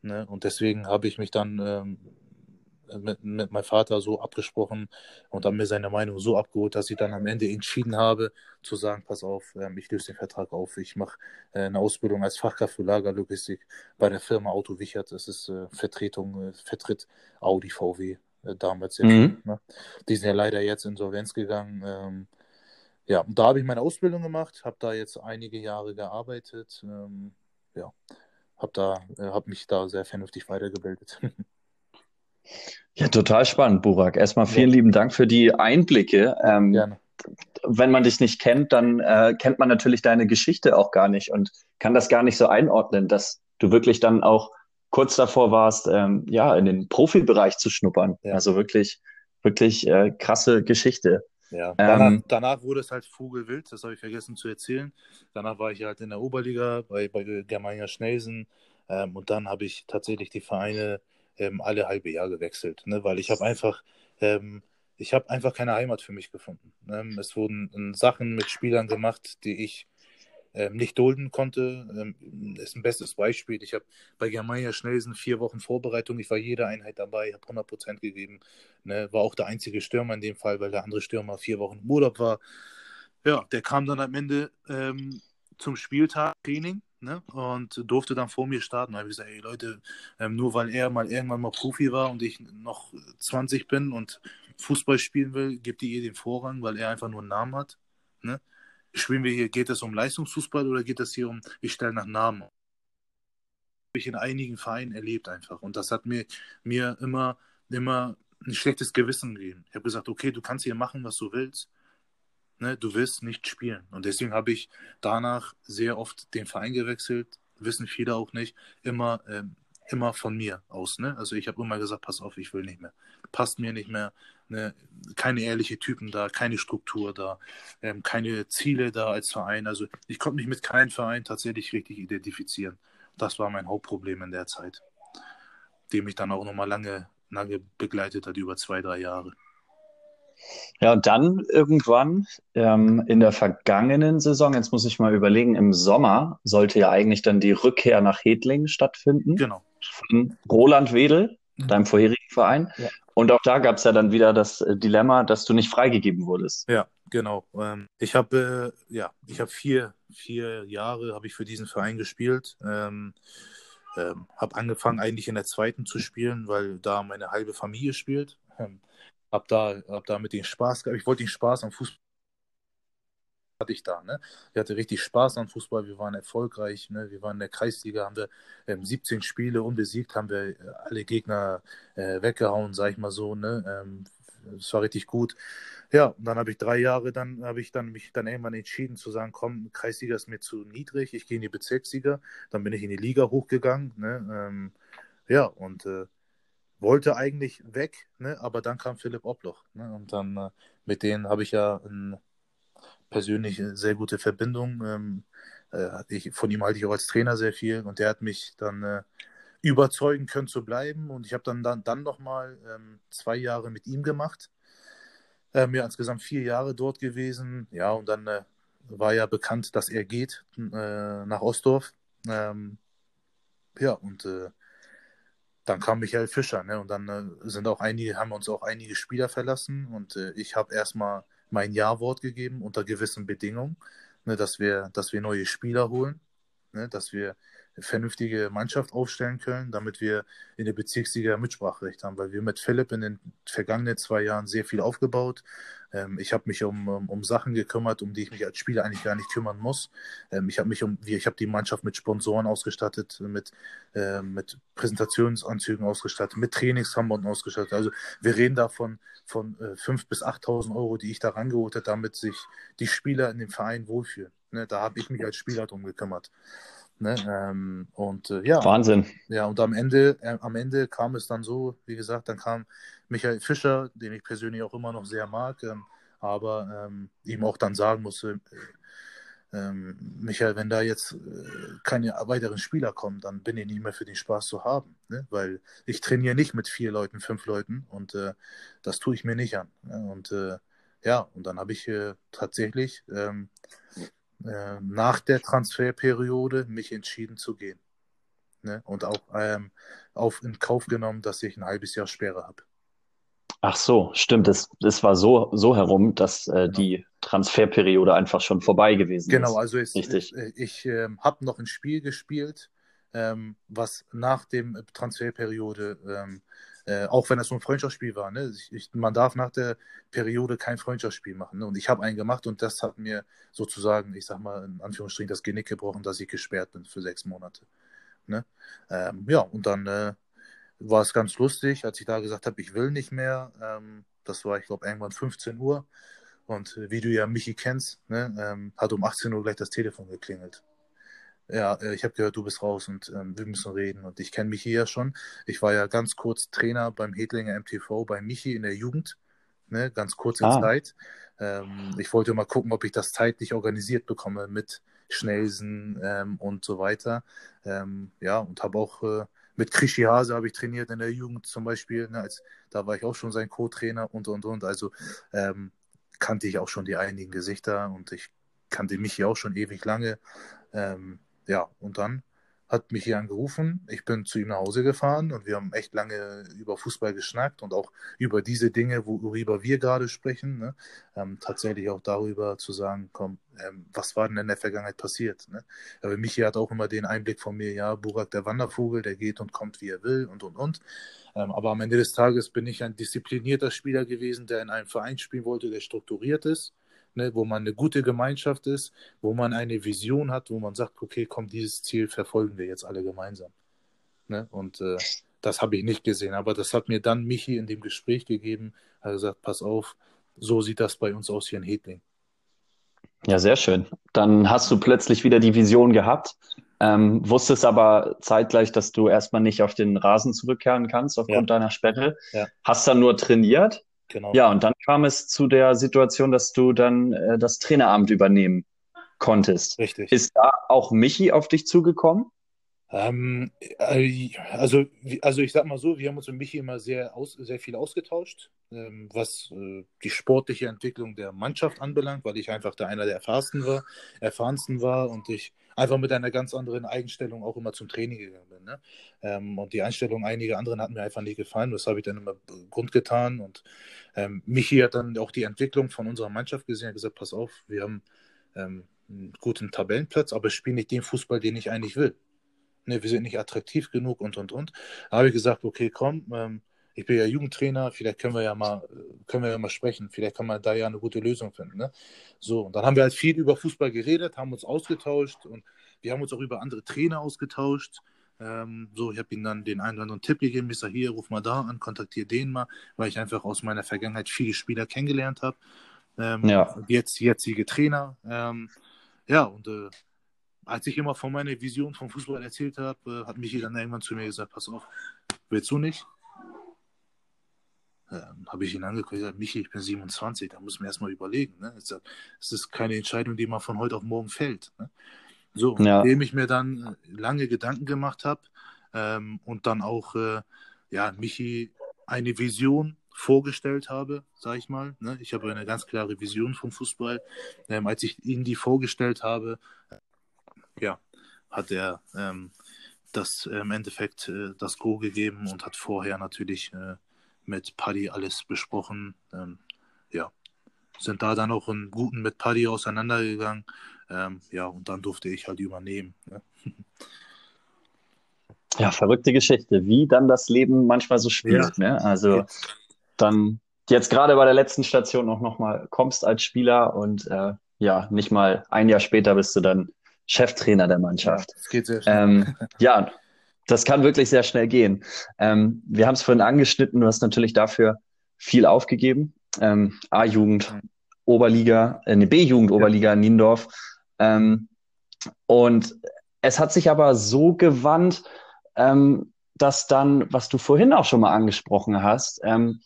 Ne? Und deswegen habe ich mich dann ähm, mit, mit meinem Vater so abgesprochen und dann mir seine Meinung so abgeholt, dass ich dann am Ende entschieden habe, zu sagen, pass auf, ähm, ich löse den Vertrag auf, ich mache äh, eine Ausbildung als Fachkraft für Lagerlogistik bei der Firma Auto Wichert. Das ist äh, Vertretung, äh, vertritt Audi, VW damals. Mhm. Ne? Die sind ja leider jetzt insolvenz gegangen. Ähm, ja, und da habe ich meine Ausbildung gemacht, habe da jetzt einige Jahre gearbeitet. Ähm, ja, habe da, habe mich da sehr vernünftig weitergebildet. *laughs*
Ja, total spannend, Burak. Erstmal vielen ja. lieben Dank für die Einblicke. Ähm, Gerne. Wenn man dich nicht kennt, dann äh, kennt man natürlich deine Geschichte auch gar nicht und kann das gar nicht so einordnen, dass du wirklich dann auch kurz davor warst, ähm, ja, in den Profibereich zu schnuppern. Ja. Also wirklich, wirklich äh, krasse Geschichte.
Ja, danach, ähm, danach, wurde es halt Vogelwild, das habe ich vergessen zu erzählen. Danach war ich halt in der Oberliga bei, bei Germania Schnelsen ähm, und dann habe ich tatsächlich die Vereine ähm, alle halbe Jahr gewechselt, ne? weil ich habe einfach, ähm, ich habe einfach keine Heimat für mich gefunden. Ne? Es wurden ähm, Sachen mit Spielern gemacht, die ich ähm, nicht dulden konnte. Ähm, ist ein bestes Beispiel. Ich habe bei Germania Schnellsen vier Wochen Vorbereitung. Ich war jede Einheit dabei, habe 100 Prozent gegeben. Ne? War auch der einzige Stürmer in dem Fall, weil der andere Stürmer vier Wochen im Urlaub war. Ja, der kam dann am Ende ähm, zum Spieltag Training ne? und durfte dann vor mir starten. Da habe ich gesagt, ey Leute, ähm, nur weil er mal irgendwann mal Profi war und ich noch 20 bin und Fußball spielen will, gibt ihr den Vorrang, weil er einfach nur einen Namen hat. Ne? Spielen wir hier, geht es um Leistungsfußball oder geht es hier um, ich stelle nach Namen? Habe ich in einigen Vereinen erlebt einfach. Und das hat mir, mir immer, immer ein schlechtes Gewissen gegeben. Ich habe gesagt, okay, du kannst hier machen, was du willst ne, du wirst nicht spielen. Und deswegen habe ich danach sehr oft den Verein gewechselt, wissen viele auch nicht, immer, ähm, immer von mir aus. Ne? Also ich habe immer gesagt, pass auf, ich will nicht mehr. Passt mir nicht mehr. Ne? Keine ehrliche Typen da, keine Struktur da, ähm, keine Ziele da als Verein. Also ich konnte mich mit keinem Verein tatsächlich richtig identifizieren. Das war mein Hauptproblem in der Zeit, dem mich dann auch nochmal lange, lange begleitet hat, über zwei, drei Jahre.
Ja, und dann irgendwann ähm, in der vergangenen Saison, jetzt muss ich mal überlegen, im Sommer sollte ja eigentlich dann die Rückkehr nach Hedlingen stattfinden.
Genau.
Von Roland Wedel, mhm. deinem vorherigen Verein. Ja. Und auch da gab es ja dann wieder das äh, Dilemma, dass du nicht freigegeben wurdest.
Ja, genau. Ähm, ich habe äh, ja, ich habe vier, vier Jahre habe ich für diesen Verein gespielt. Ähm, ähm, habe angefangen eigentlich in der zweiten zu spielen, weil da meine halbe Familie spielt. Ähm, hab da, hab da mit den Spaß gehabt. Ich wollte den Spaß am Fußball hatte ich da, ne? Ich hatte richtig Spaß am Fußball, wir waren erfolgreich, ne? Wir waren in der Kreisliga, haben wir ähm, 17 Spiele unbesiegt, haben wir äh, alle Gegner äh, weggehauen, sag ich mal so, ne? Ähm, es war richtig gut. Ja, und dann habe ich drei Jahre, dann habe ich dann mich dann irgendwann entschieden zu sagen, komm, Kreisliga ist mir zu niedrig, ich gehe in die Bezirksliga. Dann bin ich in die Liga hochgegangen, ne? Ähm, ja, und äh, wollte eigentlich weg, ne? aber dann kam Philipp Obloch. Ne? Und dann äh, mit denen habe ich ja eine persönliche sehr gute Verbindung. Ähm, äh, ich, von ihm halte ich auch als Trainer sehr viel und der hat mich dann äh, überzeugen können zu bleiben. Und ich habe dann, dann, dann nochmal ähm, zwei Jahre mit ihm gemacht. Ähm, ja, insgesamt vier Jahre dort gewesen. Ja, und dann äh, war ja bekannt, dass er geht äh, nach Ostdorf. Ähm, ja, und äh, dann kam Michael Fischer, ne? Und dann äh, sind auch einige, haben uns auch einige Spieler verlassen. Und äh, ich habe erstmal mein Ja-Wort gegeben unter gewissen Bedingungen, ne, dass wir, dass wir neue Spieler holen, ne, dass wir vernünftige Mannschaft aufstellen können, damit wir in der Bezirksliga Mitspracherecht haben, weil wir mit Philipp in den vergangenen zwei Jahren sehr viel aufgebaut. Ähm, ich habe mich um, um, um, Sachen gekümmert, um die ich mich als Spieler eigentlich gar nicht kümmern muss. Ähm, ich habe mich um, ich habe die Mannschaft mit Sponsoren ausgestattet, mit, äh, mit Präsentationsanzügen ausgestattet, mit Trainingshamburgen ausgestattet. Also wir reden davon von äh, 5.000 bis 8.000 Euro, die ich da rangeholt habe, damit sich die Spieler in dem Verein wohlfühlen. Ne, da habe ich mich als Spieler drum gekümmert. Ne? Ähm, und äh, ja.
Wahnsinn.
Ja, und am Ende, äh, am Ende kam es dann so, wie gesagt, dann kam Michael Fischer, den ich persönlich auch immer noch sehr mag, ähm, aber ähm, ihm auch dann sagen musste, äh, ähm, Michael, wenn da jetzt äh, keine weiteren Spieler kommen, dann bin ich nicht mehr für den Spaß zu haben, ne? weil ich trainiere nicht mit vier Leuten, fünf Leuten und äh, das tue ich mir nicht an. Ne? Und äh, ja, und dann habe ich tatsächlich ähm, äh, nach der Transferperiode mich entschieden zu gehen. Ne? Und auch ähm, auf in Kauf genommen, dass ich ein halbes Jahr Sperre habe.
Ach so, stimmt. Es, es war so, so herum, dass äh, genau. die Transferperiode einfach schon vorbei gewesen
genau, ist. Genau, also es, Richtig. ich, ich, ich äh, habe noch ein Spiel gespielt, ähm, was nach dem Transferperiode ähm, äh, auch wenn es so ein Freundschaftsspiel war. Ne? Ich, ich, man darf nach der Periode kein Freundschaftsspiel machen. Ne? Und ich habe einen gemacht und das hat mir sozusagen, ich sag mal, in Anführungsstrichen das Genick gebrochen, dass ich gesperrt bin für sechs Monate. Ne? Ähm, ja, und dann äh, war es ganz lustig, als ich da gesagt habe, ich will nicht mehr. Ähm, das war, ich glaube, irgendwann 15 Uhr. Und äh, wie du ja Michi kennst, ne, ähm, hat um 18 Uhr gleich das Telefon geklingelt. Ja, äh, ich habe gehört, du bist raus und ähm, wir müssen reden. Und ich kenne Michi ja schon. Ich war ja ganz kurz Trainer beim Hedlinger MTV bei Michi in der Jugend, ne, ganz kurze ah. Zeit. Ähm, ich wollte mal gucken, ob ich das zeitlich organisiert bekomme mit Schnellsen ähm, und so weiter. Ähm, ja, und habe auch äh, mit Krischi Hase habe ich trainiert in der Jugend zum Beispiel. Ne, als, da war ich auch schon sein Co-Trainer und und und. Also ähm, kannte ich auch schon die einigen Gesichter und ich kannte Michi auch schon ewig lange. Ähm, ja, und dann hat mich hier angerufen. Ich bin zu ihm nach Hause gefahren und wir haben echt lange über Fußball geschnackt und auch über diese Dinge, worüber wir gerade sprechen. Ne? Ähm, tatsächlich auch darüber zu sagen, komm, ähm, was war denn in der Vergangenheit passiert? Ne? Aber Michi hat auch immer den Einblick von mir, ja, Burak der Wandervogel, der geht und kommt, wie er will und und und. Ähm, aber am Ende des Tages bin ich ein disziplinierter Spieler gewesen, der in einem Verein spielen wollte, der strukturiert ist ne, wo man eine gute Gemeinschaft ist, wo man eine Vision hat, wo man sagt, okay, komm, dieses Ziel verfolgen wir jetzt alle gemeinsam. Ne? Und äh, das habe ich nicht gesehen, aber das hat mir dann Michi in dem Gespräch gegeben, hat gesagt, pass auf, so sieht das bei uns aus hier in Hedling.
Ja, sehr schön. Dann hast du plötzlich wieder die Vision gehabt, ähm, wusstest aber zeitgleich, dass du erstmal nicht auf den Rasen zurückkehren kannst aufgrund ja. deiner Sperre. Ja. Hast dann nur trainiert Genau. Ja, und dann kam es zu der Situation, dass du dann äh, das Traineramt übernehmen konntest.
Richtig.
Ist da auch Michi auf dich zugekommen?
Ähm, äh, also, also ich sag mal so, wir haben uns mit Michi immer sehr, aus, sehr viel ausgetauscht, ähm, was äh, die sportliche Entwicklung der Mannschaft anbelangt, weil ich einfach der einer der erfahrensten war, erfahrensten war und ich einfach mit einer ganz anderen Einstellung auch immer zum Training gegangen bin. Ne? Ähm, und die Einstellung einiger anderen hat mir einfach nicht gefallen. Das habe ich dann immer grundgetan. Und ähm, Michi hat dann auch die Entwicklung von unserer Mannschaft gesehen und gesagt: Pass auf, wir haben ähm, einen guten Tabellenplatz, aber spielen nicht den Fußball, den ich eigentlich will ne, wir sind nicht attraktiv genug und und und. Da habe ich gesagt, okay, komm, ähm, ich bin ja Jugendtrainer, vielleicht können wir ja mal, können wir ja mal sprechen, vielleicht kann man da ja eine gute Lösung finden. Ne? So, und dann haben wir halt viel über Fußball geredet, haben uns ausgetauscht und wir haben uns auch über andere Trainer ausgetauscht. Ähm, so, ich habe ihm dann den einen oder anderen Tipp gegeben, ich sage, hier, ruf mal da an, kontaktiere den mal, weil ich einfach aus meiner Vergangenheit viele Spieler kennengelernt habe. Ähm, ja. Jetzt jetzige Trainer. Ähm, ja, und äh, als ich immer von meiner Vision vom Fußball erzählt habe, äh, hat Michi dann irgendwann zu mir gesagt, pass auf, willst du nicht? Ähm, habe ich ihn angeguckt und gesagt, Michi, ich bin 27, da muss man erstmal überlegen. Ne? Es ist keine Entscheidung, die man von heute auf morgen fällt. Ne? So, ja. indem ich mir dann äh, lange Gedanken gemacht habe ähm, und dann auch äh, ja, Michi eine Vision vorgestellt habe, sage ich mal. Ne? Ich habe eine ganz klare Vision vom Fußball. Ähm, als ich ihn die vorgestellt habe, ja, hat er ähm, das äh, im Endeffekt äh, das Go gegeben und hat vorher natürlich äh, mit Paddy alles besprochen. Ähm, ja, sind da dann auch einen guten mit Paddy auseinandergegangen. Ähm, ja, und dann durfte ich halt übernehmen. Ne? *laughs*
Ja, verrückte Geschichte, wie dann das Leben manchmal so spielt. Ja. Ne? Also dann jetzt gerade bei der letzten Station auch nochmal kommst als Spieler und äh, ja, nicht mal ein Jahr später bist du dann Cheftrainer der Mannschaft. Ja, das geht sehr schnell. Ähm, ja, das kann wirklich sehr schnell gehen. Ähm, wir haben es vorhin angeschnitten, du hast natürlich dafür viel aufgegeben. Ähm, A-Jugend, Oberliga, äh, eine B-Jugend, Oberliga ja. Niendorf. Ähm, und es hat sich aber so gewandt, ähm, dass dann, was du vorhin auch schon mal angesprochen hast, ähm,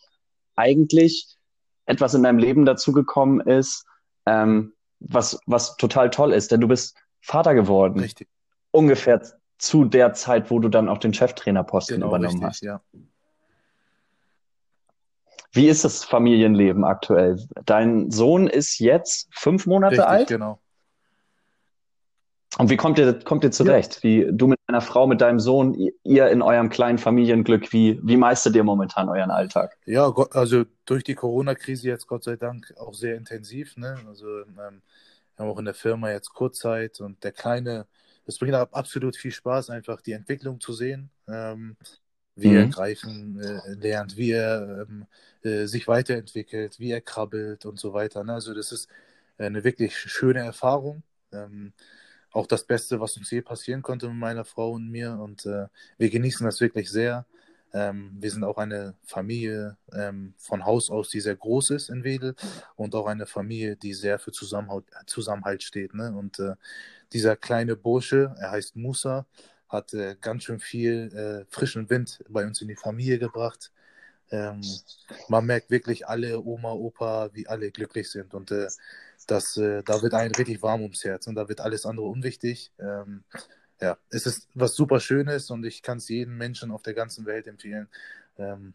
eigentlich etwas in deinem Leben dazugekommen ist, ähm, was, was total toll ist, denn du bist Vater geworden.
Richtig.
Ungefähr zu der Zeit, wo du dann auch den Cheftrainerposten
Genau,
übernommen
richtig,
hast.
ja.
Wie ist das Familienleben aktuell? Dein Sohn ist jetzt fünf Monate
Richtig,
alt.
genau.
Und wie kommt ihr, kommt ihr zurecht? Wie du mit deiner Frau, mit deinem Sohn, ihr- in eurem kleinen Familienglück, wie, wie meistert ihr momentan euren Alltag?
Ja, also durch die Corona-Krise jetzt Gott sei Dank auch sehr intensiv, ne? Also ähm, wir haben auch in der Firma jetzt Kurzzeit und der Kleine, es bringt ab- absolut viel Spaß, einfach die Entwicklung zu sehen, ähm, wie er
Mhm.
greifen äh, lernt, wie er ähm, äh, sich weiterentwickelt, wie er krabbelt und so weiter. Ne? Also das ist eine wirklich schöne Erfahrung. Ähm, auch das Beste, was uns je passieren konnte mit meiner Frau und mir. Und äh, wir genießen das wirklich sehr. Ähm, wir sind auch eine Familie ähm, von Haus aus, die sehr groß ist in Wedel und auch eine Familie, die sehr für Zusammenhalt, Zusammenhalt steht. Ne? Und äh, dieser kleine Bursche, er heißt Musa, hat äh, ganz schön viel äh, frischen Wind bei uns in die Familie gebracht. Ähm, man merkt wirklich alle Oma, Opa, wie alle glücklich sind. Und äh, das, äh, da wird einem richtig warm ums Herz und da wird alles andere unwichtig. Ähm, ja, es ist was super Schönes und ich kann es jedem Menschen auf der ganzen Welt empfehlen, ähm,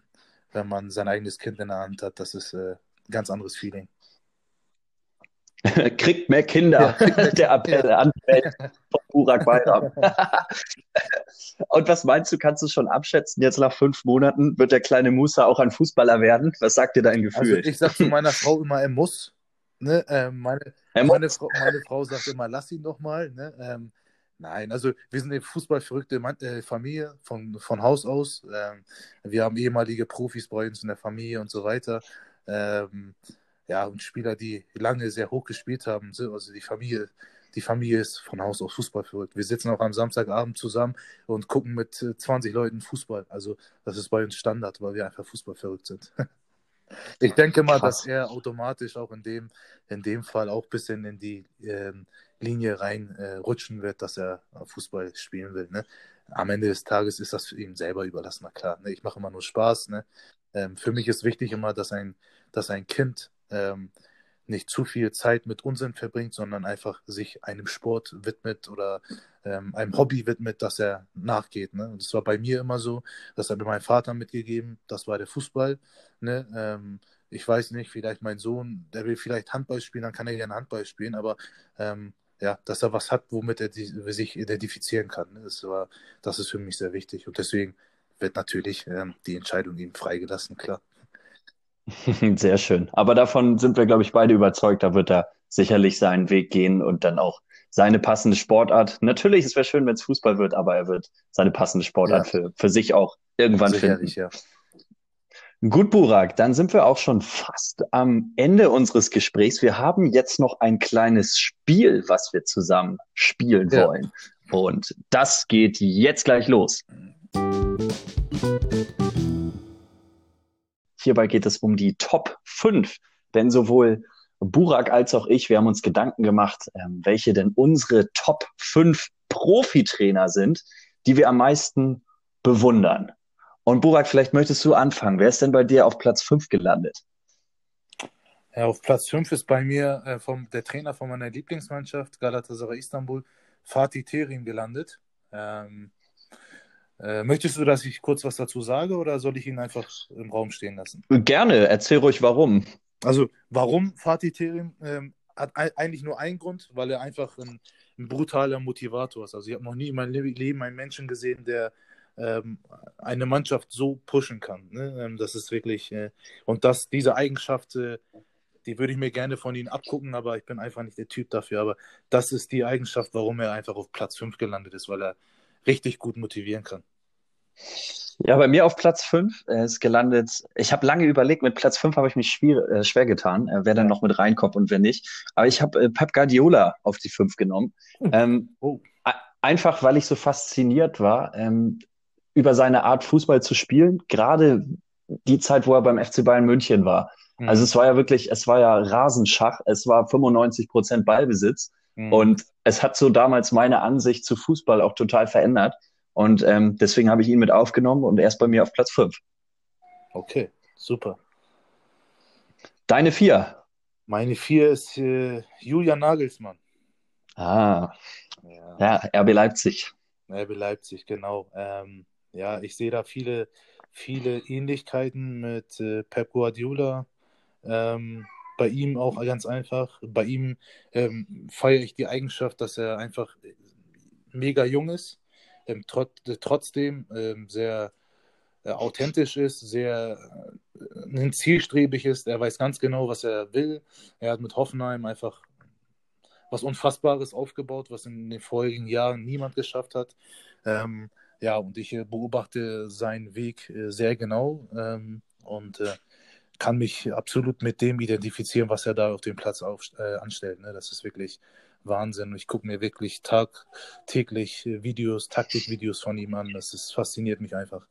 wenn man sein eigenes Kind in der Hand hat. Das ist äh, ein ganz anderes Feeling. *laughs*
Kriegt mehr Kinder,
Ja, *laughs*
der Appell an von Burak Bayram. *laughs* Und was meinst du, kannst du schon abschätzen, jetzt nach fünf Monaten wird der kleine Musa auch ein Fußballer werden? Was sagt dir dein
Also
Gefühl?
ich sag zu meiner Frau immer, er muss. Ne? Ähm, meine, meine, Frau, meine Frau sagt immer, lass ihn doch mal. Ne? Ähm, nein, also wir sind eine fußballverrückte äh, Familie von, von Haus aus. Ähm, wir haben ehemalige Profis bei uns in der Familie und so weiter. Ähm, ja, und Spieler, die lange sehr hoch gespielt haben. So, Also die Familie, die Familie ist von Haus aus Fußball verrückt. Wir sitzen auch am Samstagabend zusammen und gucken mit äh, 20 Leuten Fußball. Also das ist bei uns Standard, weil wir einfach Fußball verrückt sind. *laughs* Ich denke mal,
Krass.
dass er automatisch auch in dem, in dem Fall auch ein bisschen in die ähm, Linie rein äh, rutschen wird, dass er Fußball spielen will. Ne? Am Ende des Tages ist das für ihn selber überlassen, na klar. Ne? Ich mache immer nur Spaß. Ne? Ähm, für mich ist wichtig immer, dass ein, dass ein Kind ähm, nicht zu viel Zeit mit Unsinn verbringt, sondern einfach sich einem Sport widmet oder ähm, einem Hobby widmet, das er nachgeht. Ne? Und das war bei mir immer so, das hat mir mein Vater mitgegeben, das war der Fußball. Ne? Ähm, ich weiß nicht, vielleicht mein Sohn, der will vielleicht Handball spielen, dann kann er gerne Handball spielen, aber ähm, ja, dass er was hat, womit er die, sich identifizieren kann. Ne? Das, war, das ist für mich sehr wichtig und deswegen wird natürlich ähm, die Entscheidung ihm freigelassen, klar. *laughs*
Sehr schön. Aber davon sind wir, glaube ich, beide überzeugt. Da wird er sicherlich seinen Weg gehen und dann auch seine passende Sportart. Natürlich, es wäre schön, wenn es Fußball wird, aber er wird seine passende Sportart
Ja.
für, für sich auch irgendwann finden.
Sicherlich, ja.
Gut, Burak, dann sind wir auch schon fast am Ende unseres Gesprächs. Wir haben jetzt noch ein kleines Spiel, was wir zusammen spielen
Ja.
wollen. Und das geht jetzt gleich los. Hierbei geht es um die Top 5, denn sowohl Burak als auch ich, wir haben uns Gedanken gemacht, ähm, welche denn unsere Top 5 Profitrainer sind, die wir am meisten bewundern. Und Burak, vielleicht möchtest du anfangen. Wer ist denn bei dir auf Platz 5 gelandet?
Ja, auf Platz 5 ist bei mir äh, vom, der Trainer von meiner Lieblingsmannschaft, Galatasaray Istanbul, Fatih Terim, gelandet. Ähm, äh, möchtest du, dass ich kurz was dazu sage oder soll ich ihn einfach im Raum stehen lassen?
Gerne, erzähl ruhig warum.
Also, warum Fatih Terim? Ähm, hat ei- eigentlich nur einen Grund, weil er einfach ein, ein brutaler Motivator ist. Also, ich habe noch nie in meinem Le- Leben einen Menschen gesehen, der ähm, eine Mannschaft so pushen kann. Ne? Ähm, das ist wirklich, äh, und das, diese Eigenschaft, äh, die würde ich mir gerne von ihm abgucken, aber ich bin einfach nicht der Typ dafür. Aber das ist die Eigenschaft, warum er einfach auf Platz 5 gelandet ist, weil er richtig gut motivieren kann.
Ja, bei mir auf Platz 5 ist gelandet. Ich habe lange überlegt, mit Platz 5 habe ich mich schwer, äh, schwer getan, äh, wer dann noch mit reinkommt und wer nicht. Aber ich habe äh, Pep Guardiola auf die 5 genommen.
Oh.
Ähm,
Oh.
einfach, weil ich so fasziniert war, ähm, über seine Art Fußball zu spielen. Gerade die Zeit, wo er beim FC Bayern München war.
Mhm.
Also es war ja wirklich, es war ja Rasenschach, es war 95 Prozent Ballbesitz Mhm. Und es hat so damals meine Ansicht zu Fußball auch total verändert. Und ähm, deswegen habe ich ihn mit aufgenommen und er ist bei mir auf Platz 5.
Okay, super.
Deine vier?
Meine vier ist äh, Julian Nagelsmann.
Ah, ja. ja, RB Leipzig.
RB Leipzig, genau. Ähm, ja, ich sehe da viele, viele Ähnlichkeiten mit äh, Pep Guardiola. Ähm, bei ihm auch ganz einfach. Bei ihm ähm, feiere ich die Eigenschaft, dass er einfach mega jung ist ähm, trot trotzdem ähm, sehr äh, authentisch ist, sehr äh, zielstrebig ist. Er weiß ganz genau, was er will. Er hat mit Hoffenheim einfach was Unfassbares aufgebaut, was in den vorigen Jahren niemand geschafft hat. Ähm, ja, und ich äh, beobachte seinen Weg äh, sehr genau ähm, und äh, kann mich absolut mit dem identifizieren, was er da auf dem Platz auf, äh, anstellt. Ne? Das ist wirklich Wahnsinn. Ich gucke mir wirklich tagtäglich Videos, Taktikvideos von ihm an. Das ist, fasziniert mich einfach.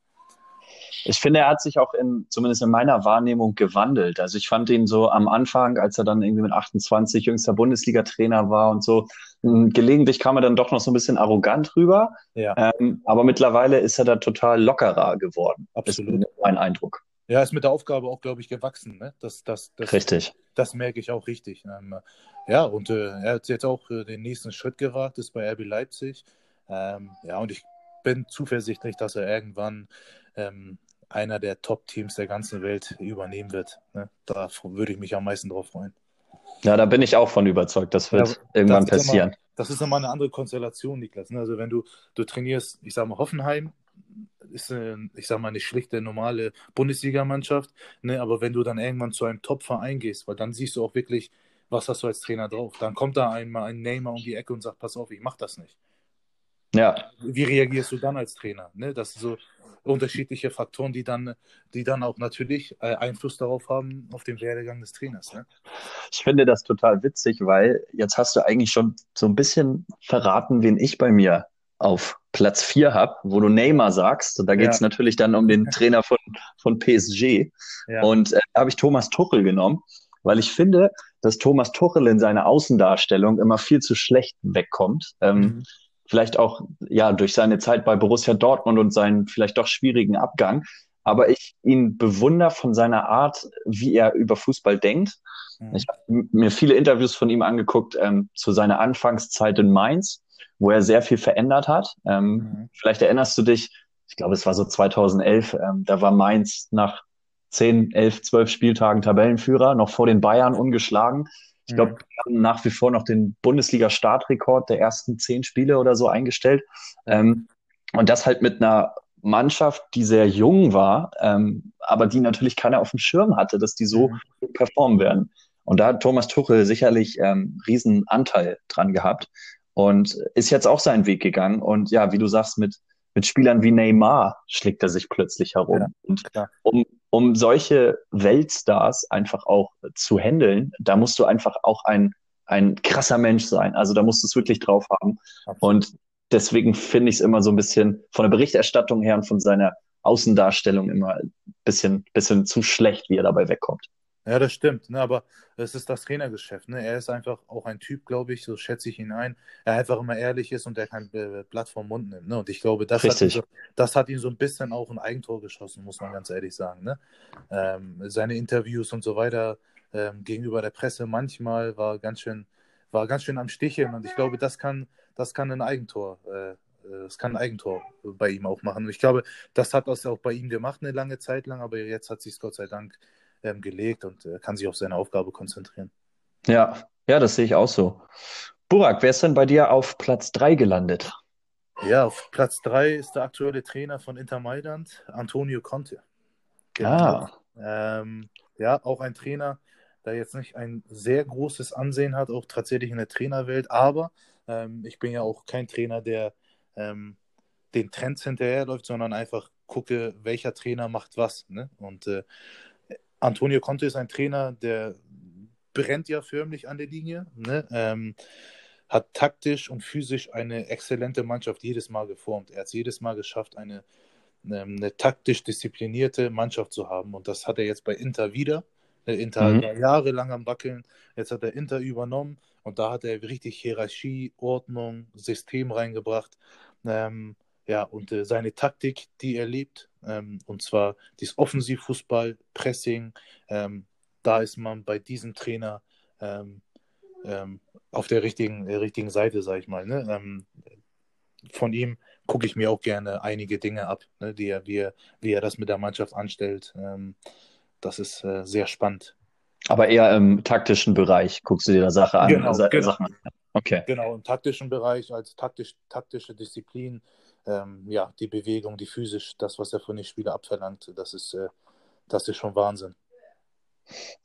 Ich finde, er hat sich auch in, zumindest in meiner Wahrnehmung gewandelt. Also ich fand ihn so am Anfang, als er dann irgendwie mit 28 jüngster Bundesliga-Trainer war und so, hm, gelegentlich kam er dann doch noch so ein bisschen arrogant rüber. Ja. Ähm, aber mittlerweile ist er da total lockerer geworden.
Absolut.
Ist mein Eindruck.
Ja, ist mit der Aufgabe auch, glaube ich, gewachsen. Ne? Das, das, das,
richtig.
Das merke ich auch richtig. Ähm, ja, und äh, er hat jetzt auch äh, den nächsten Schritt gewagt, ist bei RB Leipzig. Ähm, ja, und ich bin zuversichtlich, dass er irgendwann ähm, einer der Top-Teams der ganzen Welt übernehmen wird. Ne? Da würde ich mich am meisten drauf freuen.
Ja, da bin ich auch von überzeugt. Das wird ja, irgendwann das passieren.
Immer, das ist immer eine andere Konstellation, Niklas. Ne? Also wenn du, du trainierst, ich sage mal, Hoffenheim, ist, eine, ich sag mal, eine schlichte, normale Bundesligamannschaft. Ne? Aber wenn du dann irgendwann zu einem Top-Verein gehst, weil dann siehst du auch wirklich, was hast du als Trainer drauf? Dann kommt da einmal ein Neymar um die Ecke und sagt, pass auf, ich mach das nicht.
Ja.
Wie reagierst du dann als Trainer? Ne? Das sind so unterschiedliche Faktoren, die dann, die dann auch natürlich äh, Einfluss darauf haben, auf den Werdegang des Trainers. Ne?
Ich finde das total witzig, weil jetzt hast du eigentlich schon so ein bisschen verraten, wen ich bei mir auf Platz 4 habe, wo du Neymar sagst. Und da geht es ja. natürlich dann um den Trainer von, von PSG. Ja. Und äh, da habe ich Thomas Tuchel genommen, weil ich finde, dass Thomas Tuchel in seiner Außendarstellung immer viel zu schlecht wegkommt. Ähm, mhm. Vielleicht auch ja durch seine Zeit bei Borussia Dortmund und seinen vielleicht doch schwierigen Abgang. Aber ich ihn bewundere von seiner Art, wie er über Fußball denkt. Mhm. Ich habe mir viele Interviews von ihm angeguckt ähm, zu seiner Anfangszeit in Mainz wo er sehr viel verändert hat. Ähm, mhm. Vielleicht erinnerst du dich, ich glaube, es war so 2011, ähm, da war Mainz nach 10, 11, 12 Spieltagen Tabellenführer, noch vor den Bayern ungeschlagen. Ich glaube, mhm. wir haben nach wie vor noch den Bundesliga-Startrekord der ersten zehn Spiele oder so eingestellt. Ähm, und das halt mit einer Mannschaft, die sehr jung war, ähm, aber die natürlich keiner auf dem Schirm hatte, dass die so mhm. performen werden. Und da hat Thomas Tuchel sicherlich ähm, riesen Anteil dran gehabt und ist jetzt auch seinen Weg gegangen. Und ja, wie du sagst, mit, mit Spielern wie Neymar schlägt er sich plötzlich herum. Ja, und um, um solche Weltstars einfach auch zu handeln, da musst du einfach auch ein, ein krasser Mensch sein. Also da musst du es wirklich drauf haben. Absolut. Und deswegen finde ich es immer so ein bisschen von der Berichterstattung her und von seiner Außendarstellung immer ein bisschen, bisschen zu schlecht, wie er dabei wegkommt.
Ja, das stimmt, ne, aber es ist das Trainergeschäft. Ne? Er ist einfach auch ein Typ, glaube ich, so schätze ich ihn ein, er einfach immer ehrlich ist und er kein Blatt vom Mund nimmt. Ne? Und ich glaube, das hat, so, das hat ihn so ein bisschen auch ein Eigentor geschossen, muss man ganz ehrlich sagen. Ne? Ähm, seine Interviews und so weiter ähm, gegenüber der Presse manchmal war ganz schön, war ganz schön am Sticheln und ich glaube, das kann, das kann ein Eigentor äh, das kann ein Eigentor bei ihm auch machen. Und ich glaube, das hat das auch bei ihm gemacht eine lange Zeit lang, aber jetzt hat sich es Gott sei Dank ähm, gelegt und äh, kann sich auf seine Aufgabe konzentrieren.
Ja, ja, das sehe ich auch so. Burak, wer ist denn bei dir auf Platz 3 gelandet?
Ja, auf Platz 3 ist der aktuelle Trainer von Inter Mailand, Antonio Conte.
Genau.
Ah. Ähm, ja, auch ein Trainer, der jetzt nicht ein sehr großes Ansehen hat, auch tatsächlich in der Trainerwelt, aber ähm, ich bin ja auch kein Trainer, der ähm, den Trends hinterherläuft, sondern einfach gucke, welcher Trainer macht was. Ne? Und äh, Antonio Conte ist ein Trainer, der brennt ja förmlich an der Linie, ne? ähm, hat taktisch und physisch eine exzellente Mannschaft jedes Mal geformt. Er hat es jedes Mal geschafft, eine, eine, eine, taktisch disziplinierte Mannschaft zu haben. Und das hat er jetzt bei Inter wieder Der Inter mhm. war jahrelang am Wackeln. Jetzt hat der Inter übernommen und da hat er richtig Hierarchie, Ordnung, System reingebracht. Ähm, ja, und äh, seine Taktik, die er lebt, ähm, und zwar dieses Offensivfußball, Pressing, ähm, da ist man bei diesem Trainer ähm, ähm auf der richtigen, der richtigen Seite, sag ich mal. Ne? Ähm, von ihm gucke ich mir auch gerne einige Dinge ab, ne, die er, wie, er, wie er das mit der Mannschaft anstellt. Ähm, das ist äh, sehr spannend.
Aber eher im taktischen Bereich guckst du dir da Sache an.
Genau,
also,
genau. Okay. genau, im taktischen Bereich als taktisch, taktische Disziplin. Ähm, ja, die Bewegung, die physisch, das, was er von den Spielern abverlangt, das ist, äh, das ist schon Wahnsinn.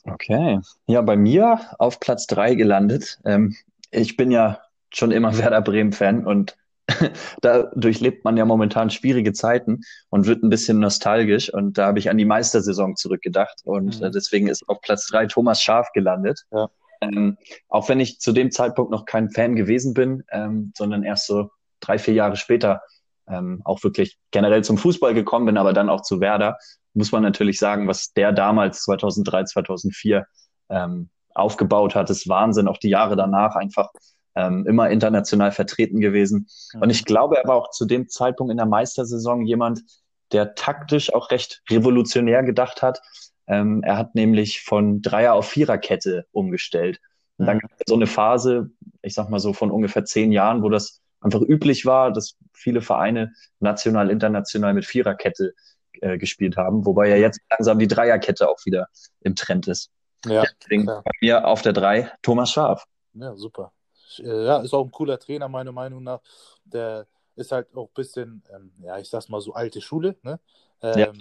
Okay. Ja, bei mir auf Platz 3 gelandet. Ähm, ich bin ja schon immer *laughs* Werder Bremen-Fan und *laughs* da durchlebt man ja momentan schwierige Zeiten und wird ein bisschen nostalgisch. Und da habe ich an die Meistersaison zurückgedacht. Und mhm. Äh, deswegen ist auf Platz drei Thomas Schaf gelandet. Ja. Ähm, auch wenn ich zu dem Zeitpunkt noch kein Fan gewesen bin, ähm, sondern erst so drei, vier Jahre später ähm, auch wirklich generell zum Fußball gekommen bin, aber dann auch zu Werder, muss man natürlich sagen, was der damals 2003, 2004 ähm, aufgebaut hat, ist Wahnsinn. Auch die Jahre danach einfach ähm, immer international vertreten gewesen. Und ich glaube, er war auch zu dem Zeitpunkt in der Meistersaison jemand, der taktisch auch recht revolutionär gedacht hat. Ähm, er hat nämlich von Dreier auf Viererkette umgestellt. Und dann gab es so eine Phase, ich sag mal so von ungefähr zehn Jahren, wo das einfach üblich war, dass viele Vereine national, international mit Viererkette äh, gespielt haben, wobei ja jetzt langsam die Dreierkette auch wieder im Trend ist. Ja, Deswegen klar. bei mir auf der Drei Thomas Schaf.
Ja, super. Äh, ja, ist auch ein cooler Trainer, meiner Meinung nach. Der ist halt auch ein bisschen, ähm, ja, ich sag's mal so alte Schule, ne? Ähm, ja.